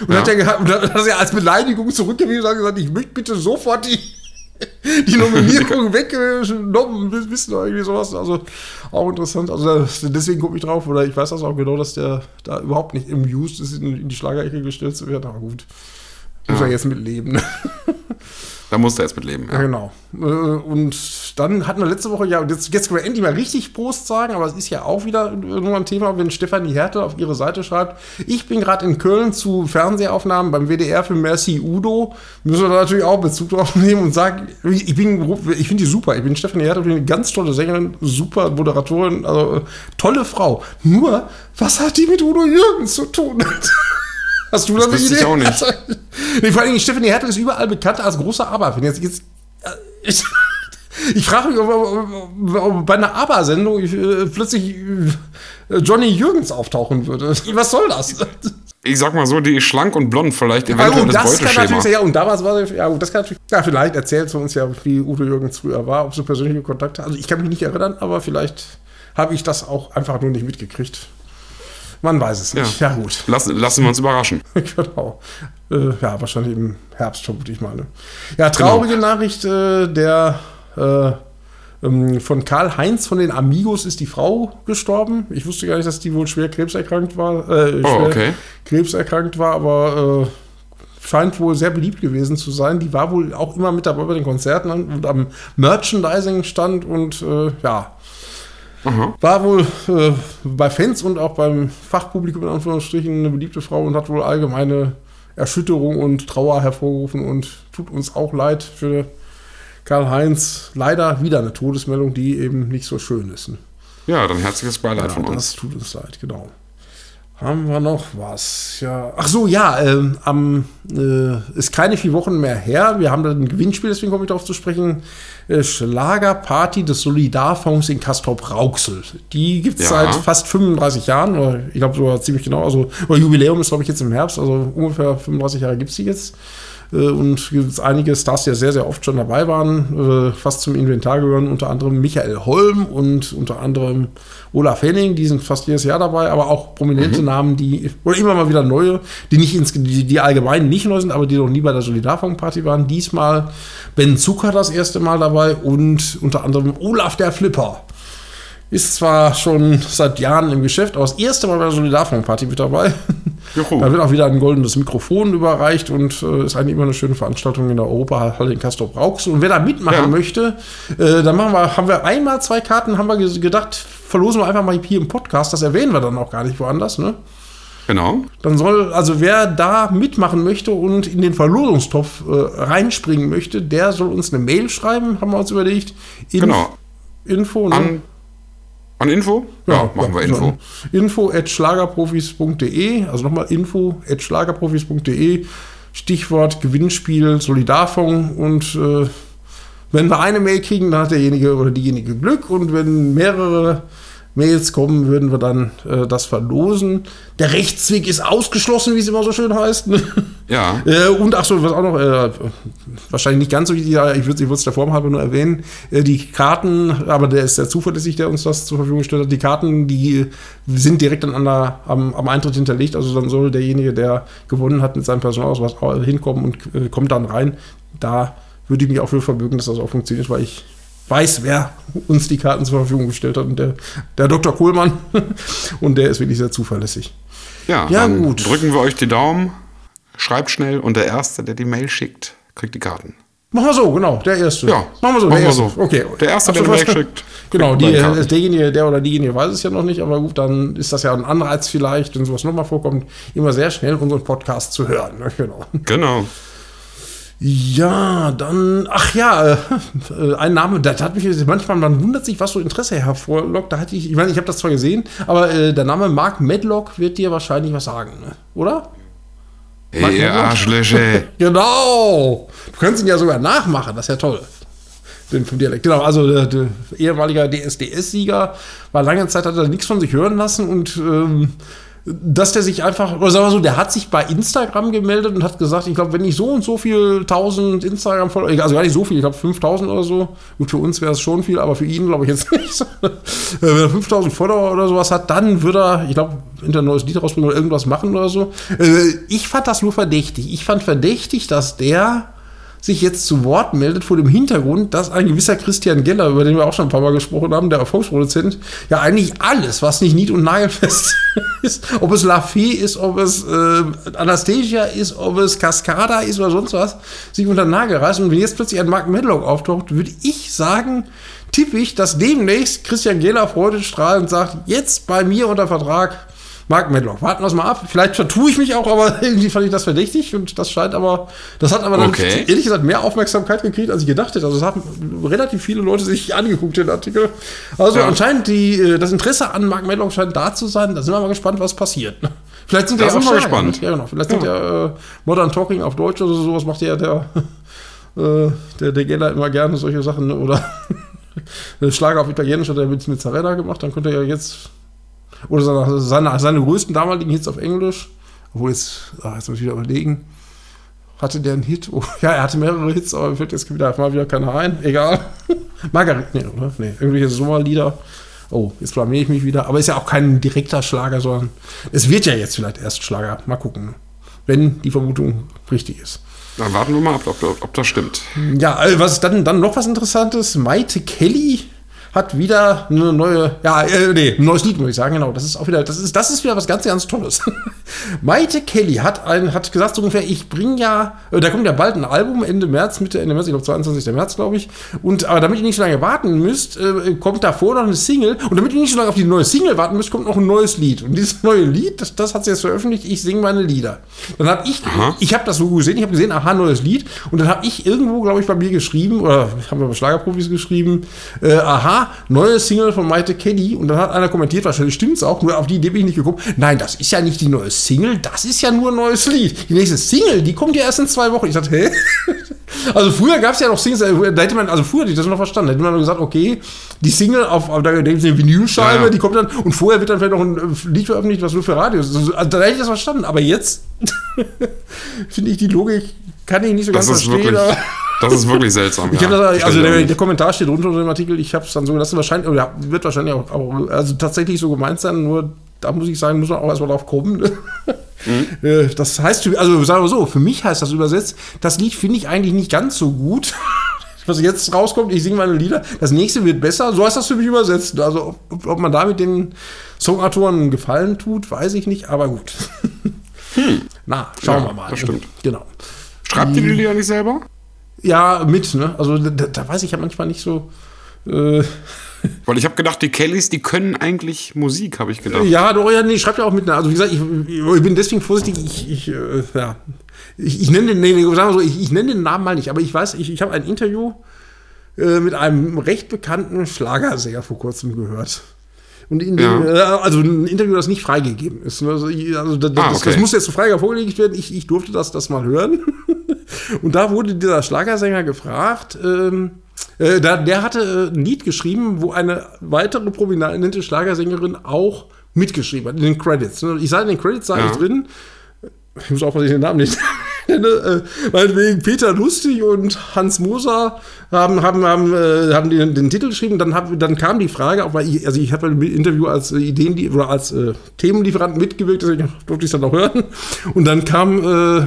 Speaker 2: Und, ja. hat er, und hat er als Beleidigung zurückgewiesen und gesagt, ich möchte bitte sofort die, [LAUGHS] die Nominierung [LAUGHS] weggenommen, wissen irgendwie sowas. Also auch interessant. Also deswegen gucke ich drauf, oder ich weiß das auch genau, dass der da überhaupt nicht im Used ist, in, in die Schlagerecke gestellt zu werden. Aber gut. Muss ja. er jetzt mitleben. [LAUGHS]
Speaker 1: Da musst du jetzt mit leben.
Speaker 2: Ja, genau. Äh, Und dann hatten wir letzte Woche, ja, und jetzt, jetzt können wir endlich mal richtig Prost sagen, aber es ist ja auch wieder nur ein Thema, wenn Stefanie Härte auf ihre Seite schreibt, ich bin gerade in Köln zu Fernsehaufnahmen beim WDR für Merci Udo, müssen wir da natürlich auch Bezug drauf [LAUGHS] nehmen und sagen, ich bin, ich finde die super, ich bin Stefanie Härte, ich bin eine ganz tolle Sängerin, super Moderatorin, also äh, tolle Frau. Nur, was hat die mit Udo Jürgens zu tun? [LAUGHS] Hast du da eine
Speaker 1: wüsste ich auch nicht. [LAUGHS]
Speaker 2: Nee, vor allem Stephanie Hertel ist überall bekannt als großer ABBA-Fan. Jetzt, jetzt, äh, ich, [LAUGHS] ich frage mich, ob, ob, ob bei einer ABBA-Sendung äh, plötzlich äh, Johnny Jürgens auftauchen würde. [LAUGHS] Was soll das?
Speaker 1: Ich sag mal so, die ist schlank und blond, vielleicht
Speaker 2: Ja,
Speaker 1: eventuell
Speaker 2: gut,
Speaker 1: das
Speaker 2: das kann
Speaker 1: Beuteschema.
Speaker 2: natürlich sein. Ja, und damals war sie, ja, das kann natürlich, ja, vielleicht erzählt sie uns ja, wie Udo Jürgens früher war, ob sie persönliche Kontakte Also ich kann mich nicht erinnern, aber vielleicht habe ich das auch einfach nur nicht mitgekriegt. Man weiß es nicht. Ja, gut.
Speaker 1: Lassen, lassen wir uns überraschen. [LAUGHS]
Speaker 2: genau. Äh, ja, wahrscheinlich im Herbst, vermute ich mal. Ne? Ja, traurige Nachricht, äh, der äh, ähm, von Karl Heinz von den Amigos ist die Frau gestorben. Ich wusste gar nicht, dass die wohl schwer krebserkrankt war. Äh, schwer
Speaker 1: Oh, okay.
Speaker 2: krebserkrankt war, aber äh, scheint wohl sehr beliebt gewesen zu sein. Die war wohl auch immer mit dabei bei den Konzerten und am Merchandising stand und äh, ja,
Speaker 1: Aha.
Speaker 2: war wohl äh, bei Fans und auch beim Fachpublikum in Anführungsstrichen eine beliebte Frau und hat wohl allgemeine Erschütterung und Trauer hervorgerufen und tut uns auch leid für Karl-Heinz. Leider wieder eine Todesmeldung, die eben nicht so schön ist. ne?
Speaker 1: Ja, dann herzliches Beileid von
Speaker 2: Ja,
Speaker 1: uns.
Speaker 2: das tut uns leid, genau. Haben wir noch was? Ja. Ach so, ja, ähm, am, äh, ist keine vier Wochen mehr her. Wir haben da ein Gewinnspiel, deswegen komme ich darauf zu sprechen. Äh, Schlagerparty des Solidarfonds in Castrop-Rauxel. Die gibt es
Speaker 1: Ja.
Speaker 2: seit fast 35 Jahren, oder ich glaube sogar ziemlich genau. Also, Jubiläum ist, glaube ich, jetzt im Herbst, also ungefähr 35 Jahre gibt es die jetzt. Äh, Und gibt es einige Stars, die ja sehr, sehr oft schon dabei waren, äh, fast zum Inventar gehören, unter anderem Michael Holm und unter anderem Olaf Henning, die sind fast jedes Jahr dabei, aber auch prominente Namen, die, oder immer mal wieder neue, die nicht ins, die, die allgemein nicht neu sind, aber die noch nie bei der Solidarfonds-Party waren. Diesmal Ben Zucker das erste Mal dabei und unter anderem Olaf der Flipper. Ist zwar schon seit Jahren im Geschäft, aber das erste Mal bei der Solidarfonds-Party mit dabei. [LAUGHS]
Speaker 1: Juhu.
Speaker 2: Da wird auch wieder ein goldenes Mikrofon überreicht und äh, ist eigentlich immer eine schöne Veranstaltung in der Europahalle in Castrop Rauxel. Und wer da mitmachen
Speaker 1: Ja.
Speaker 2: möchte, äh, dann machen wir, haben wir einmal zwei Karten, haben wir gedacht, verlosen wir einfach mal hier im Podcast. Das erwähnen wir dann auch gar nicht woanders. Ne?
Speaker 1: Genau.
Speaker 2: Dann soll, also wer da mitmachen möchte und in den Verlosungstopf äh, reinspringen möchte, der soll uns eine Mail schreiben, haben wir uns überlegt. Inf-
Speaker 1: Genau.
Speaker 2: Info, ne?
Speaker 1: An, an Info? Ja, machen wir Info.
Speaker 2: Info at schlagerprofis.de, also nochmal info at schlagerprofis.de, Stichwort Gewinnspiel, Solidarfonds und äh, wenn wir eine Mail kriegen, dann hat derjenige oder diejenige Glück und wenn mehrere Mails kommen, würden wir dann äh, das verlosen. Der Rechtsweg ist ausgeschlossen, wie es immer so schön heißt. ne?
Speaker 1: Ja. [LAUGHS]
Speaker 2: Äh, und ach so, was auch noch, äh, wahrscheinlich nicht ganz so wichtig, ich würde es der Form halber nur erwähnen, äh, die Karten, aber der ist sehr zuverlässig, der uns das zur Verfügung gestellt hat, die Karten, die sind direkt dann an der, am, am Eintritt hinterlegt, also dann soll derjenige, der gewonnen hat, mit seinem Personalausweis hinkommen und äh, kommt dann rein. Da würde ich mich auch für verbürgen, dass das auch funktioniert, weil ich weiß, wer uns die Karten zur Verfügung gestellt hat und der, der Dr. Kohlmann [LAUGHS] und der ist wirklich sehr zuverlässig.
Speaker 1: Ja,
Speaker 2: Ja, gut.
Speaker 1: drücken wir euch die Daumen. Schreibt schnell und der Erste, der die Mail schickt, kriegt die Karten.
Speaker 2: Machen wir so, genau, der erste.
Speaker 1: Ja,
Speaker 2: machen wir so.
Speaker 1: machen
Speaker 2: der
Speaker 1: wir
Speaker 2: erste.
Speaker 1: so.
Speaker 2: Okay.
Speaker 1: Der Erste, der eine Mail schickt,
Speaker 2: Genau, die,
Speaker 1: Karten.
Speaker 2: derjenige, der oder diejenige weiß es ja noch nicht, aber gut, dann ist das ja ein Anreiz vielleicht, wenn sowas nochmal vorkommt, immer sehr schnell unseren Podcast zu hören. [LAUGHS] Genau.
Speaker 1: Genau.
Speaker 2: Ja, dann, ach ja, äh, [LAUGHS] ein Name, das hat mich manchmal, man wundert sich, was so Interesse hervorlockt. Da hatte ich, ich meine, ich habe das zwar gesehen, aber äh, der Name Mark Medlock wird dir wahrscheinlich was sagen, ne? oder?
Speaker 1: Hey, ihr Arschlöcher. [LAUGHS]
Speaker 2: Genau! Du kannst ihn ja sogar nachmachen, das ist ja toll. Den vom Dialekt. Genau, also der, der ehemaliger DSDS-Sieger war lange Zeit, hat er nichts von sich hören lassen und ähm, dass der sich einfach, oder sagen wir so, der hat sich bei Instagram gemeldet und hat gesagt, ich glaube, wenn ich so und so viel tausend Instagram-Follower, also gar nicht so viel, ich glaube 5000 oder so, gut, für uns wäre es schon viel, aber für ihn glaube ich jetzt [LAUGHS] nicht. Äh, Wenn er 5000 Follower oder sowas hat, dann würde er, ich glaube, hinter ein neues Lied rausbringen oder irgendwas machen oder so. Äh, Ich fand das nur verdächtig. Ich fand verdächtig, dass der sich jetzt zu Wort meldet vor dem Hintergrund, dass ein gewisser Christian Geller, über den wir auch schon ein paar Mal gesprochen haben, der Erfolgsproduzent, ja eigentlich alles, was nicht nied- und nagelfest [LAUGHS] ist, ob es La Fee ist, ob es äh, Anastasia ist, ob es Cascada ist oder sonst was, sich unter den Nagel reißt. Und wenn jetzt plötzlich ein Mark Medlock auftaucht, würde ich sagen, tippe ich, dass demnächst Christian Geller freudestrahlend sagt, jetzt bei mir unter Vertrag, Mark Medlock. Warten wir es mal ab. Vielleicht vertue ich mich auch, aber [LAUGHS] irgendwie fand ich das verdächtig und das scheint aber, das hat aber dann
Speaker 1: Okay.
Speaker 2: ehrlich gesagt mehr Aufmerksamkeit gekriegt, als ich gedacht hätte. Also es haben relativ viele Leute sich [LAUGHS] angeguckt, den Artikel. Also
Speaker 1: Ja.
Speaker 2: anscheinend die, äh, das Interesse an Mark Medlock scheint da zu sein. Da sind wir mal gespannt, was passiert. [LAUGHS] Vielleicht sind
Speaker 1: Da
Speaker 2: ja auch
Speaker 1: wir
Speaker 2: Schlager,
Speaker 1: gespannt.
Speaker 2: Ja, genau. Vielleicht sind ja äh, Modern Talking auf Deutsch oder sowas macht ja der, äh, der, der Geller immer gerne solche Sachen. Ne? Oder Schlager auf Italienisch hat er mit Mozzarella gemacht. Dann könnte er ja jetzt oder seine, seine, seine größten damaligen Hits auf Englisch. Obwohl jetzt, ah, jetzt muss ich wieder überlegen. Hatte der einen Hit? Oh, [LAUGHS] ja, er hatte mehrere Hits, aber mir fällt jetzt wieder, mal wieder keiner ein. Egal. [LAUGHS] Margaret, nee, oder? Nee, irgendwelche Sommerlieder. Oh, jetzt blamier ich mich wieder. Aber ist ja auch kein direkter Schlager, sondern es wird ja jetzt vielleicht erst Schlager. Mal gucken. Wenn die Vermutung richtig ist.
Speaker 1: Dann warten wir mal ab, ob, ob, ob das stimmt.
Speaker 2: Ja, äh, was dann, dann noch was Interessantes? Maite Kelly hat wieder eine neue, ja, äh, nee, ein neues Lied, muss ich sagen, genau. Das ist auch wieder, das ist, das ist wieder was ganz, ganz Tolles. [LAUGHS] Maite Kelly hat ein, hat gesagt so ungefähr, ich bringe ja, äh, da kommt ja bald ein Album Ende März, Mitte Ende März, ich glaube 22. März, glaube ich. Und aber damit ihr nicht so lange warten müsst, äh, kommt davor noch eine Single. Und damit ihr nicht so lange auf die neue Single warten müsst, kommt noch ein neues Lied. Und dieses [LAUGHS] neue Lied, das, das hat sie jetzt veröffentlicht, ich singe meine Lieder. Dann habe ich,
Speaker 1: Aha.
Speaker 2: ich habe das so gesehen, ich habe gesehen, aha, neues Lied. Und dann habe ich irgendwo, glaube ich, bei mir geschrieben, oder haben wir bei Schlagerprofis geschrieben, äh, aha, neue Single von Maite Kelly. Und dann hat einer kommentiert, wahrscheinlich stimmt's auch, nur auf die Idee bin ich nicht gekommen. Nein, das ist ja nicht die neue Single, das ist ja nur ein neues Lied. Die nächste Single, die kommt ja erst in zwei Wochen. Ich dachte, hä? [LAUGHS] Also früher gab es ja noch Singles, äh, da hätte man, also früher hätte ich das noch verstanden, da hätte man gesagt, okay, die Single auf, auf da es eine Vinylscheibe,
Speaker 1: Ja, ja.
Speaker 2: die kommt dann, und vorher wird dann vielleicht noch ein äh, Lied veröffentlicht, was nur für Radios ist. Also, da hätte ich das verstanden, aber jetzt [LAUGHS] finde ich die Logik, kann ich nicht so
Speaker 1: Das
Speaker 2: ganz verstehen.
Speaker 1: Das ist wirklich seltsam.
Speaker 2: ich
Speaker 1: ja.
Speaker 2: das, also der, der Kommentar steht unter dem Artikel, ich habe es dann so gelassen, wahrscheinlich, oder wird wahrscheinlich auch, auch, also tatsächlich so gemeint sein, nur da muss ich sagen, muss man auch erstmal drauf kommen.
Speaker 1: Mhm. [LAUGHS]
Speaker 2: Äh, Das heißt, für- also sagen wir so, für mich heißt das übersetzt, das Lied finde ich eigentlich nicht ganz so gut. [LAUGHS] Was jetzt rauskommt, ich singe meine Lieder, das nächste wird besser, so heißt das für mich übersetzt. Also ob, ob man damit den Songautoren einen Gefallen tut, weiß ich nicht, aber gut. [LAUGHS] Na, schauen
Speaker 1: Hm. Ja,
Speaker 2: wir mal.
Speaker 1: das stimmt.
Speaker 2: Genau.
Speaker 1: Schreibt ihr die Lieder nicht selber?
Speaker 2: Ja, mit, ne? Also da, da weiß ich ja manchmal nicht so. Äh, [LAUGHS]
Speaker 1: Weil ich habe gedacht, die Kellys, die können eigentlich Musik, habe ich gedacht.
Speaker 2: ja, doch, ja, nee, schreibt ja auch mit. ne? Also wie gesagt, ich, ich bin deswegen vorsichtig, ich, ich äh, ja. Ich, ich nenne den, nee, sagen wir so, ich, ich nenne den Namen mal nicht, aber ich weiß, ich, ich habe ein Interview äh, mit einem recht bekannten Schlagersänger vor kurzem gehört. Und in dem,
Speaker 1: Ja.
Speaker 2: äh, also ein Interview, das nicht freigegeben ist. Also, ich- also das,
Speaker 1: Ah,
Speaker 2: das,
Speaker 1: okay.
Speaker 2: das muss jetzt zur Freigabe vorgelegt werden. Ich, ich durfte das, das mal hören. [LAUGHS] Und da wurde dieser Schlagersänger gefragt, ähm, äh, da, der hatte äh, ein Lied geschrieben, wo eine weitere prominente Schlagersängerin auch mitgeschrieben hat, in den Credits. ne? Ich sah in den Credits sah
Speaker 1: Ja.
Speaker 2: ich drin, ich muss dass ich den Namen nicht [LAUGHS] nenne, äh, weil wegen Peter Lustig und Hans Moser haben, haben, haben, äh, haben den, den Titel geschrieben. Dann, hab, dann kam die Frage, auch weil ich, also ich habe im Interview als äh, Ideen oder als äh, Themenlieferant mitgewirkt, deswegen durfte ich es dann auch hören. Und dann kam äh,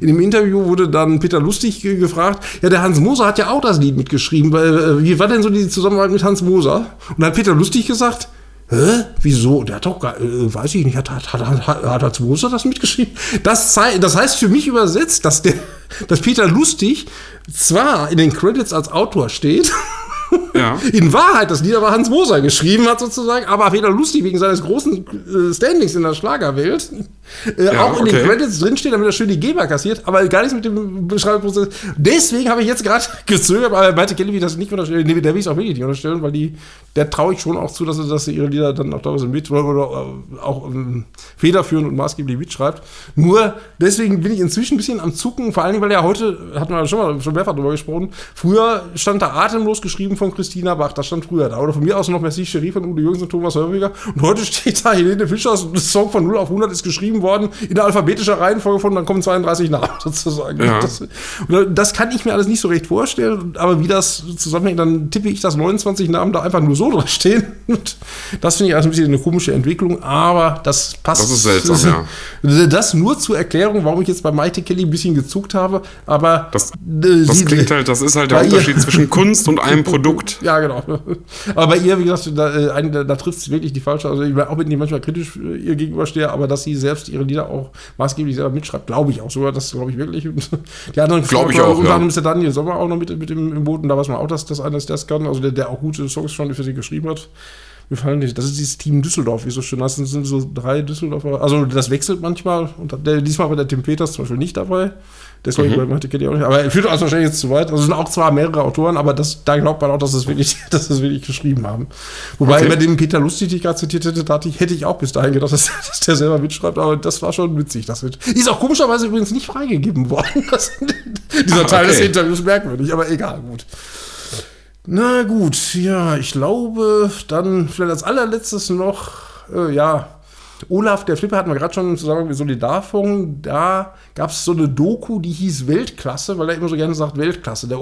Speaker 2: in dem Interview wurde dann Peter Lustig ge- gefragt, ja, der Hans Moser hat ja auch das Lied mitgeschrieben, weil, äh, wie war denn so die Zusammenarbeit mit Hans Moser? Und dann hat Peter Lustig gesagt, Hä? Wieso? Der hat doch äh, weiß ich nicht, hat, hat, hat, hat, hat Hans Moser das mitgeschrieben? Das, das heißt für mich übersetzt, dass, der, [LAUGHS] dass Peter Lustig zwar in den Credits als Autor steht, [LAUGHS]
Speaker 1: Ja. [LAUGHS]
Speaker 2: in Wahrheit das Lied aber Hans Moser geschrieben hat sozusagen, aber Peter Lustig wegen seines großen äh, Standings in der Schlagerwelt äh,
Speaker 1: Ja,
Speaker 2: auch in den
Speaker 1: okay.
Speaker 2: Credits drinsteht, damit er schön die Geber kassiert, aber gar nichts mit dem Beschreibungsprozess. Deswegen habe ich jetzt gerade [LAUGHS] gezögert, aber Maite Kelly will das nicht unterstellen, nee, der will ich auch wirklich nicht unterstellen, weil die, der traue ich schon auch zu, dass sie, dass sie ihre Lieder dann auch teilweise mit oder, oder äh, auch ähm, federführend und maßgeblich mitschreibt. Nur deswegen bin ich inzwischen ein bisschen am Zucken, vor allen Dingen, weil ja heute, hatten wir schon mal schon mehrfach drüber gesprochen, früher stand da atemlos geschrieben von Christina Bach, das stand früher da. Oder von mir aus noch Merci Cherie von Udo Jürgens und Thomas Hörwiger. Und heute steht da Helene Fischers Song von 0 auf 100 ist geschrieben worden in der alphabetischer Reihenfolge von, dann kommen 32 Namen [LAUGHS] sozusagen. Ja. Das, das, kann ich mir alles nicht so recht vorstellen, aber wie das zusammenhängt, dann tippe ich, dass 29 Namen da einfach nur so [LAUGHS] drin stehen. das finde ich also ein bisschen eine komische Entwicklung, aber das passt.
Speaker 1: Das ist seltsam, ja. [LAUGHS]
Speaker 2: Das nur zur Erklärung, warum ich jetzt bei Maite Kelly ein bisschen gezuckt habe, aber.
Speaker 1: Das, das sie, klingt halt, das ist halt der Unterschied zwischen Kunst und einem Produkt.
Speaker 2: Ja, genau. Aber bei ihr, wie gesagt, da, äh, da, da trifft es wirklich die falsche. Also, ich auch wenn ich manchmal kritisch äh, ihr gegenüberstehe, aber dass sie selbst ihre Lieder auch maßgeblich selber mitschreibt, glaube ich auch sogar. Das glaube ich wirklich. [LAUGHS] Die anderen
Speaker 1: glaube ich auch.
Speaker 2: Unter anderem ist der Daniel Sommer auch noch mit, mit im, im Boot und da weiß man auch, dass das eines das kann. Also, der, der auch gute Songs schon für sie geschrieben hat mir fallen nicht. Das ist dieses Team Düsseldorf, wie so schön heißt. Das sind so drei Düsseldorfer. Also das wechselt manchmal. Und der, diesmal war der Tim Peters zum Beispiel nicht dabei. Deswegen mhm. meinte ich auch nicht. Aber er führt also wahrscheinlich jetzt zu weit. Also sind auch zwar mehrere Autoren, aber das, da glaubt man auch, dass es wirklich, [LAUGHS] dass es wirklich geschrieben haben. Wobei okay. bei dem Peter Lustig, den ich gerade zitiert hätte, da hätte ich auch bis dahin gedacht, dass, [LAUGHS] dass, der selber mitschreibt. Aber das war schon witzig. Das wird, ist auch komischerweise übrigens nicht freigegeben worden. [LAUGHS] Das, dieser Teil okay. des Interviews merkwürdig, aber egal, gut. Na gut, ja, ich glaube, dann vielleicht als allerletztes noch, äh, ja, Olaf, der Flipper hatten wir gerade schon zusammen mit Solidarfonds. Da gab es so eine Doku, die hieß Weltklasse, weil er immer so gerne sagt Weltklasse. Der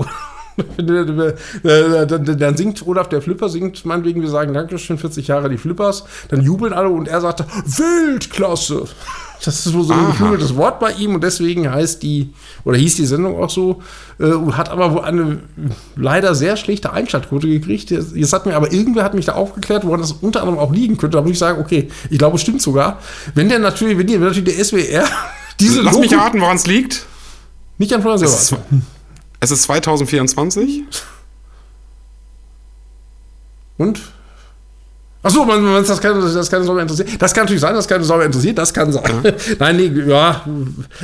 Speaker 2: [LAUGHS] dann singt Olaf der Flipper, singt meinetwegen, wir sagen Dankeschön, 40 Jahre die Flippers. Dann jubeln alle und er sagt Weltklasse. Das ist wohl so ein geflügeltes Wort bei ihm und deswegen heißt die, oder hieß die Sendung auch so, äh, hat aber wohl eine leider sehr schlechte Einschaltquote gekriegt. Jetzt hat mir aber irgendwer hat mich da aufgeklärt, woran das unter anderem auch liegen könnte. Da muss ich sagen, okay, ich glaube, es stimmt sogar. Wenn der natürlich, wenn, die, wenn natürlich der SWR [LAUGHS]
Speaker 1: diese Lass Doku, mich raten, woran es liegt.
Speaker 2: Nicht an Florian
Speaker 1: es, es ist 2024.
Speaker 2: Und? Achso, man, man, das, kann, das kann Sau interessieren. Das kann natürlich sein, dass keine Sau interessiert, das kann sein. Ja. [LAUGHS] Nein, nee, ja.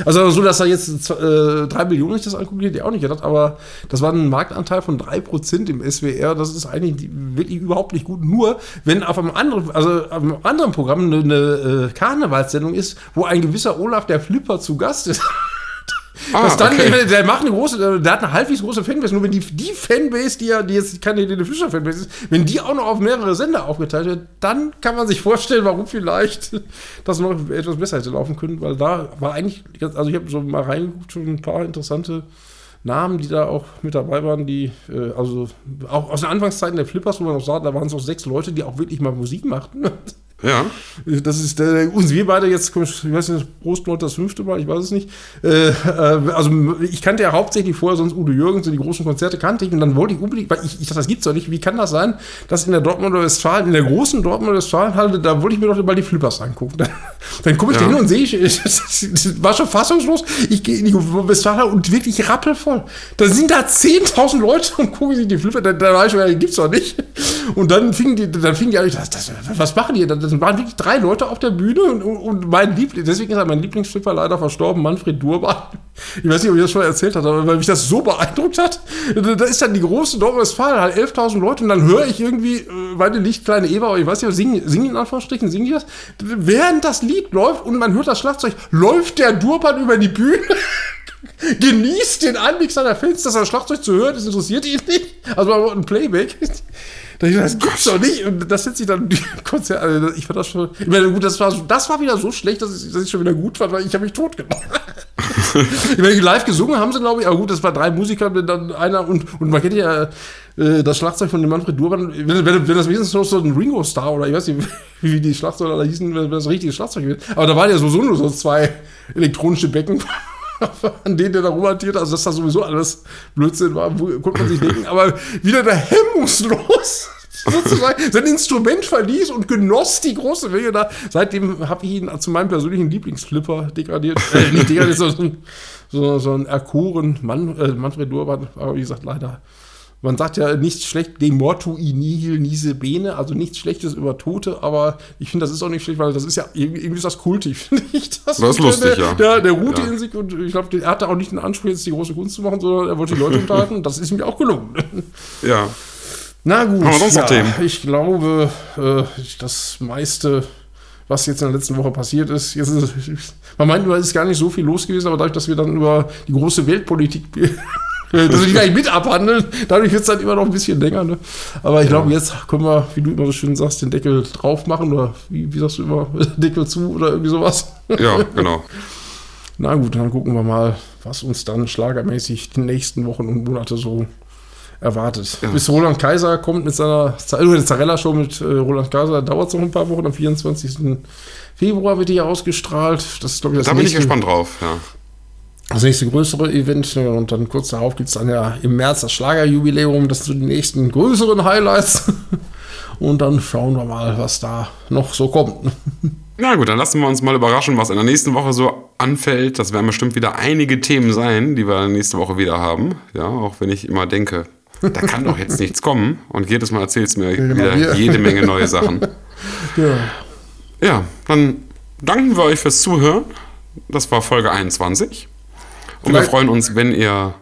Speaker 2: Also so, dass er jetzt äh, drei Millionen sich das anguckt, hätte ich auch nicht gedacht, aber das war ein Marktanteil von 3% im SWR. Das ist eigentlich wirklich überhaupt nicht gut. Nur, wenn auf einem anderen, also auf einem anderen Programm eine, eine äh, Karnevalssendung ist, wo ein gewisser Olaf der Flipper zu Gast ist. [LAUGHS] Ah, dann, okay. der macht eine große, der hat eine halbwegs große Fanbase, nur wenn die, die Fanbase, die ja, die jetzt keine Helene Fischer Fanbase ist, wenn die auch noch auf mehrere Sender aufgeteilt wird, dann kann man sich vorstellen, warum vielleicht [LAUGHS] das noch etwas besser hätte laufen können, weil da war eigentlich, also ich habe so mal reingeguckt, schon ein paar interessante Namen, die da auch mit dabei waren, die, äh, also auch aus den Anfangszeiten der Flippers, wo man noch sah, da waren es auch sechs Leute, die auch wirklich mal Musik machten. [LAUGHS]
Speaker 1: Ja.
Speaker 2: Das ist der, uns wir beide jetzt, ich weiß nicht, Prostleut das fünfte Mal, ich weiß es nicht. Äh, äh, also ich kannte ja hauptsächlich vorher sonst Udo Jürgens, die großen Konzerte kannte ich und dann wollte ich unbedingt, weil ich, ich dachte, das gibt's doch nicht. Wie kann das sein, dass in der Dortmunder Westfalen, in der großen Dortmunder Westfalenhalle, da wollte ich mir doch mal die Flippers angucken. Dann, [LAUGHS] dann komme ich ja. da hin und sehe ich, [LAUGHS] das war schon fassungslos. Ich gehe in die Westfalenhalle und wirklich rappelvoll. Da sind da 10.000 Leute und gucken sich die Flipper, da, da war ich schon, die gibt's doch nicht. Und dann fingen die, dann fingen die an, das, das, was machen die? Das waren wirklich drei Leute auf der Bühne und, und mein Liebling, deswegen ist mein Lieblingsflipper leider verstorben, Manfred Durban. Ich weiß nicht, ob ich das schon erzählt habe, aber weil mich das so beeindruckt hat. Da ist dann die große Nordrhein-Westfalen, halt 11.000 Leute und dann höre ich irgendwie äh, meine Licht kleine Eva, ich weiß nicht, singen, singen in Anführungsstrichen, singen die das? Während das Lied läuft und man hört das Schlagzeug, läuft der Durban über die Bühne [LAUGHS] genießt den Anblick seiner Fans, dass er Schlagzeug zu hören ist, interessiert ihn nicht. Also ein Playback. Da ich, das gibt's doch nicht. Und das setzt sich dann [LAUGHS] Konzert. Also ich fand das schon. Ich meine, gut, das war, das war wieder so schlecht, dass ich, dass ich schon wieder gut fand, weil ich habe mich tot gemacht. [LAUGHS] ich meine, live gesungen haben sie, glaube ich, aber gut, das war drei Musiker, dann einer und, und man kennt ja äh, das Schlagzeug von dem Manfred Durban. Wenn, wenn, wenn das wenigstens noch so ein Ringo-Star oder ich weiß nicht, [LAUGHS] wie die Schlagzeuger da hießen, wenn das richtige Schlagzeug wird. Aber da waren ja sowieso nur so zwei elektronische Becken. An denen der da rumhantiert, also dass das sowieso alles Blödsinn war, konnte man sich denken, aber wieder da hemmungslos [LAUGHS] sozusagen sein Instrument verließ und genoss die große Wege da. Seitdem habe ich ihn zu meinem persönlichen Lieblingsflipper degradiert, äh, nicht degradiert, sondern so, so einen erkoren Mann, äh, Manfred Durban, aber wie gesagt, leider man sagt ja nichts schlecht, de mortui nihil nise bene, also nichts Schlechtes über Tote, aber ich finde, das ist auch nicht schlecht, weil das ist ja, irgendwie ist das kultig, [LAUGHS] finde ich.
Speaker 1: Das, das ist lustig,
Speaker 2: der,
Speaker 1: ja.
Speaker 2: Der, der ruhte ja. in sich und ich glaube, er hatte auch nicht den Anspruch, jetzt die große Kunst zu machen, sondern er wollte die Leute unterhalten. Das ist mir auch gelungen.
Speaker 1: Ja.
Speaker 2: Na gut, ja, ich glaube, äh, das meiste, was jetzt in der letzten Woche passiert ist, jetzt ist man meint, es ist gar nicht so viel los gewesen, aber dadurch, dass wir dann über die große Weltpolitik das will [LAUGHS] ich gar nicht mit abhandeln. Dadurch wird es dann immer noch ein bisschen länger. Ne? Aber ich glaube, jetzt können wir, wie du immer so schön sagst, den Deckel drauf machen oder wie, wie sagst du immer, [LAUGHS] Deckel zu oder irgendwie sowas.
Speaker 1: Ja, genau. [LAUGHS]
Speaker 2: Na gut, dann gucken wir mal, was uns dann schlagermäßig die nächsten Wochen und Monate so erwartet. Ja. Bis Roland Kaiser kommt mit seiner Zarella-Show mit äh, Roland Kaiser, dauert es noch ein paar Wochen. Am 24. Februar wird die ja ausgestrahlt. Das ist, glaube ich, das
Speaker 1: Da bin ich gespannt drauf, ja.
Speaker 2: Das nächste größere Event ne, und dann kurz darauf gibt es dann ja im März das Schlagerjubiläum. Das sind die nächsten größeren Highlights. [LAUGHS] Und dann schauen wir mal, was da noch so kommt.
Speaker 1: Na gut, dann lassen wir uns mal überraschen, was in der nächsten Woche so anfällt. Das werden bestimmt wieder einige Themen sein, die wir nächste Woche wieder haben. Ja, auch wenn ich immer denke, da kann doch jetzt nichts kommen. Und jedes Mal erzählst du mir ja, wieder jede Menge neue Sachen. ja. [LAUGHS] ja, dann danken wir euch fürs Zuhören. Das war Folge 21. Und Vielleicht. wir freuen uns, wenn ihr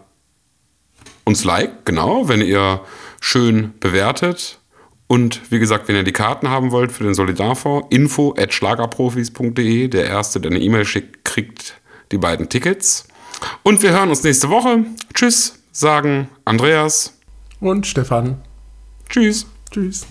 Speaker 1: uns liked, genau, wenn ihr schön bewertet. Und wie gesagt, wenn ihr die Karten haben wollt für den Solidarfonds, info at schlagerprofis.de. Der Erste, der eine E-Mail schickt, kriegt die beiden Tickets. Und wir hören uns nächste Woche. Tschüss, sagen Andreas
Speaker 2: und Stefan.
Speaker 1: Tschüss.
Speaker 2: Tschüss.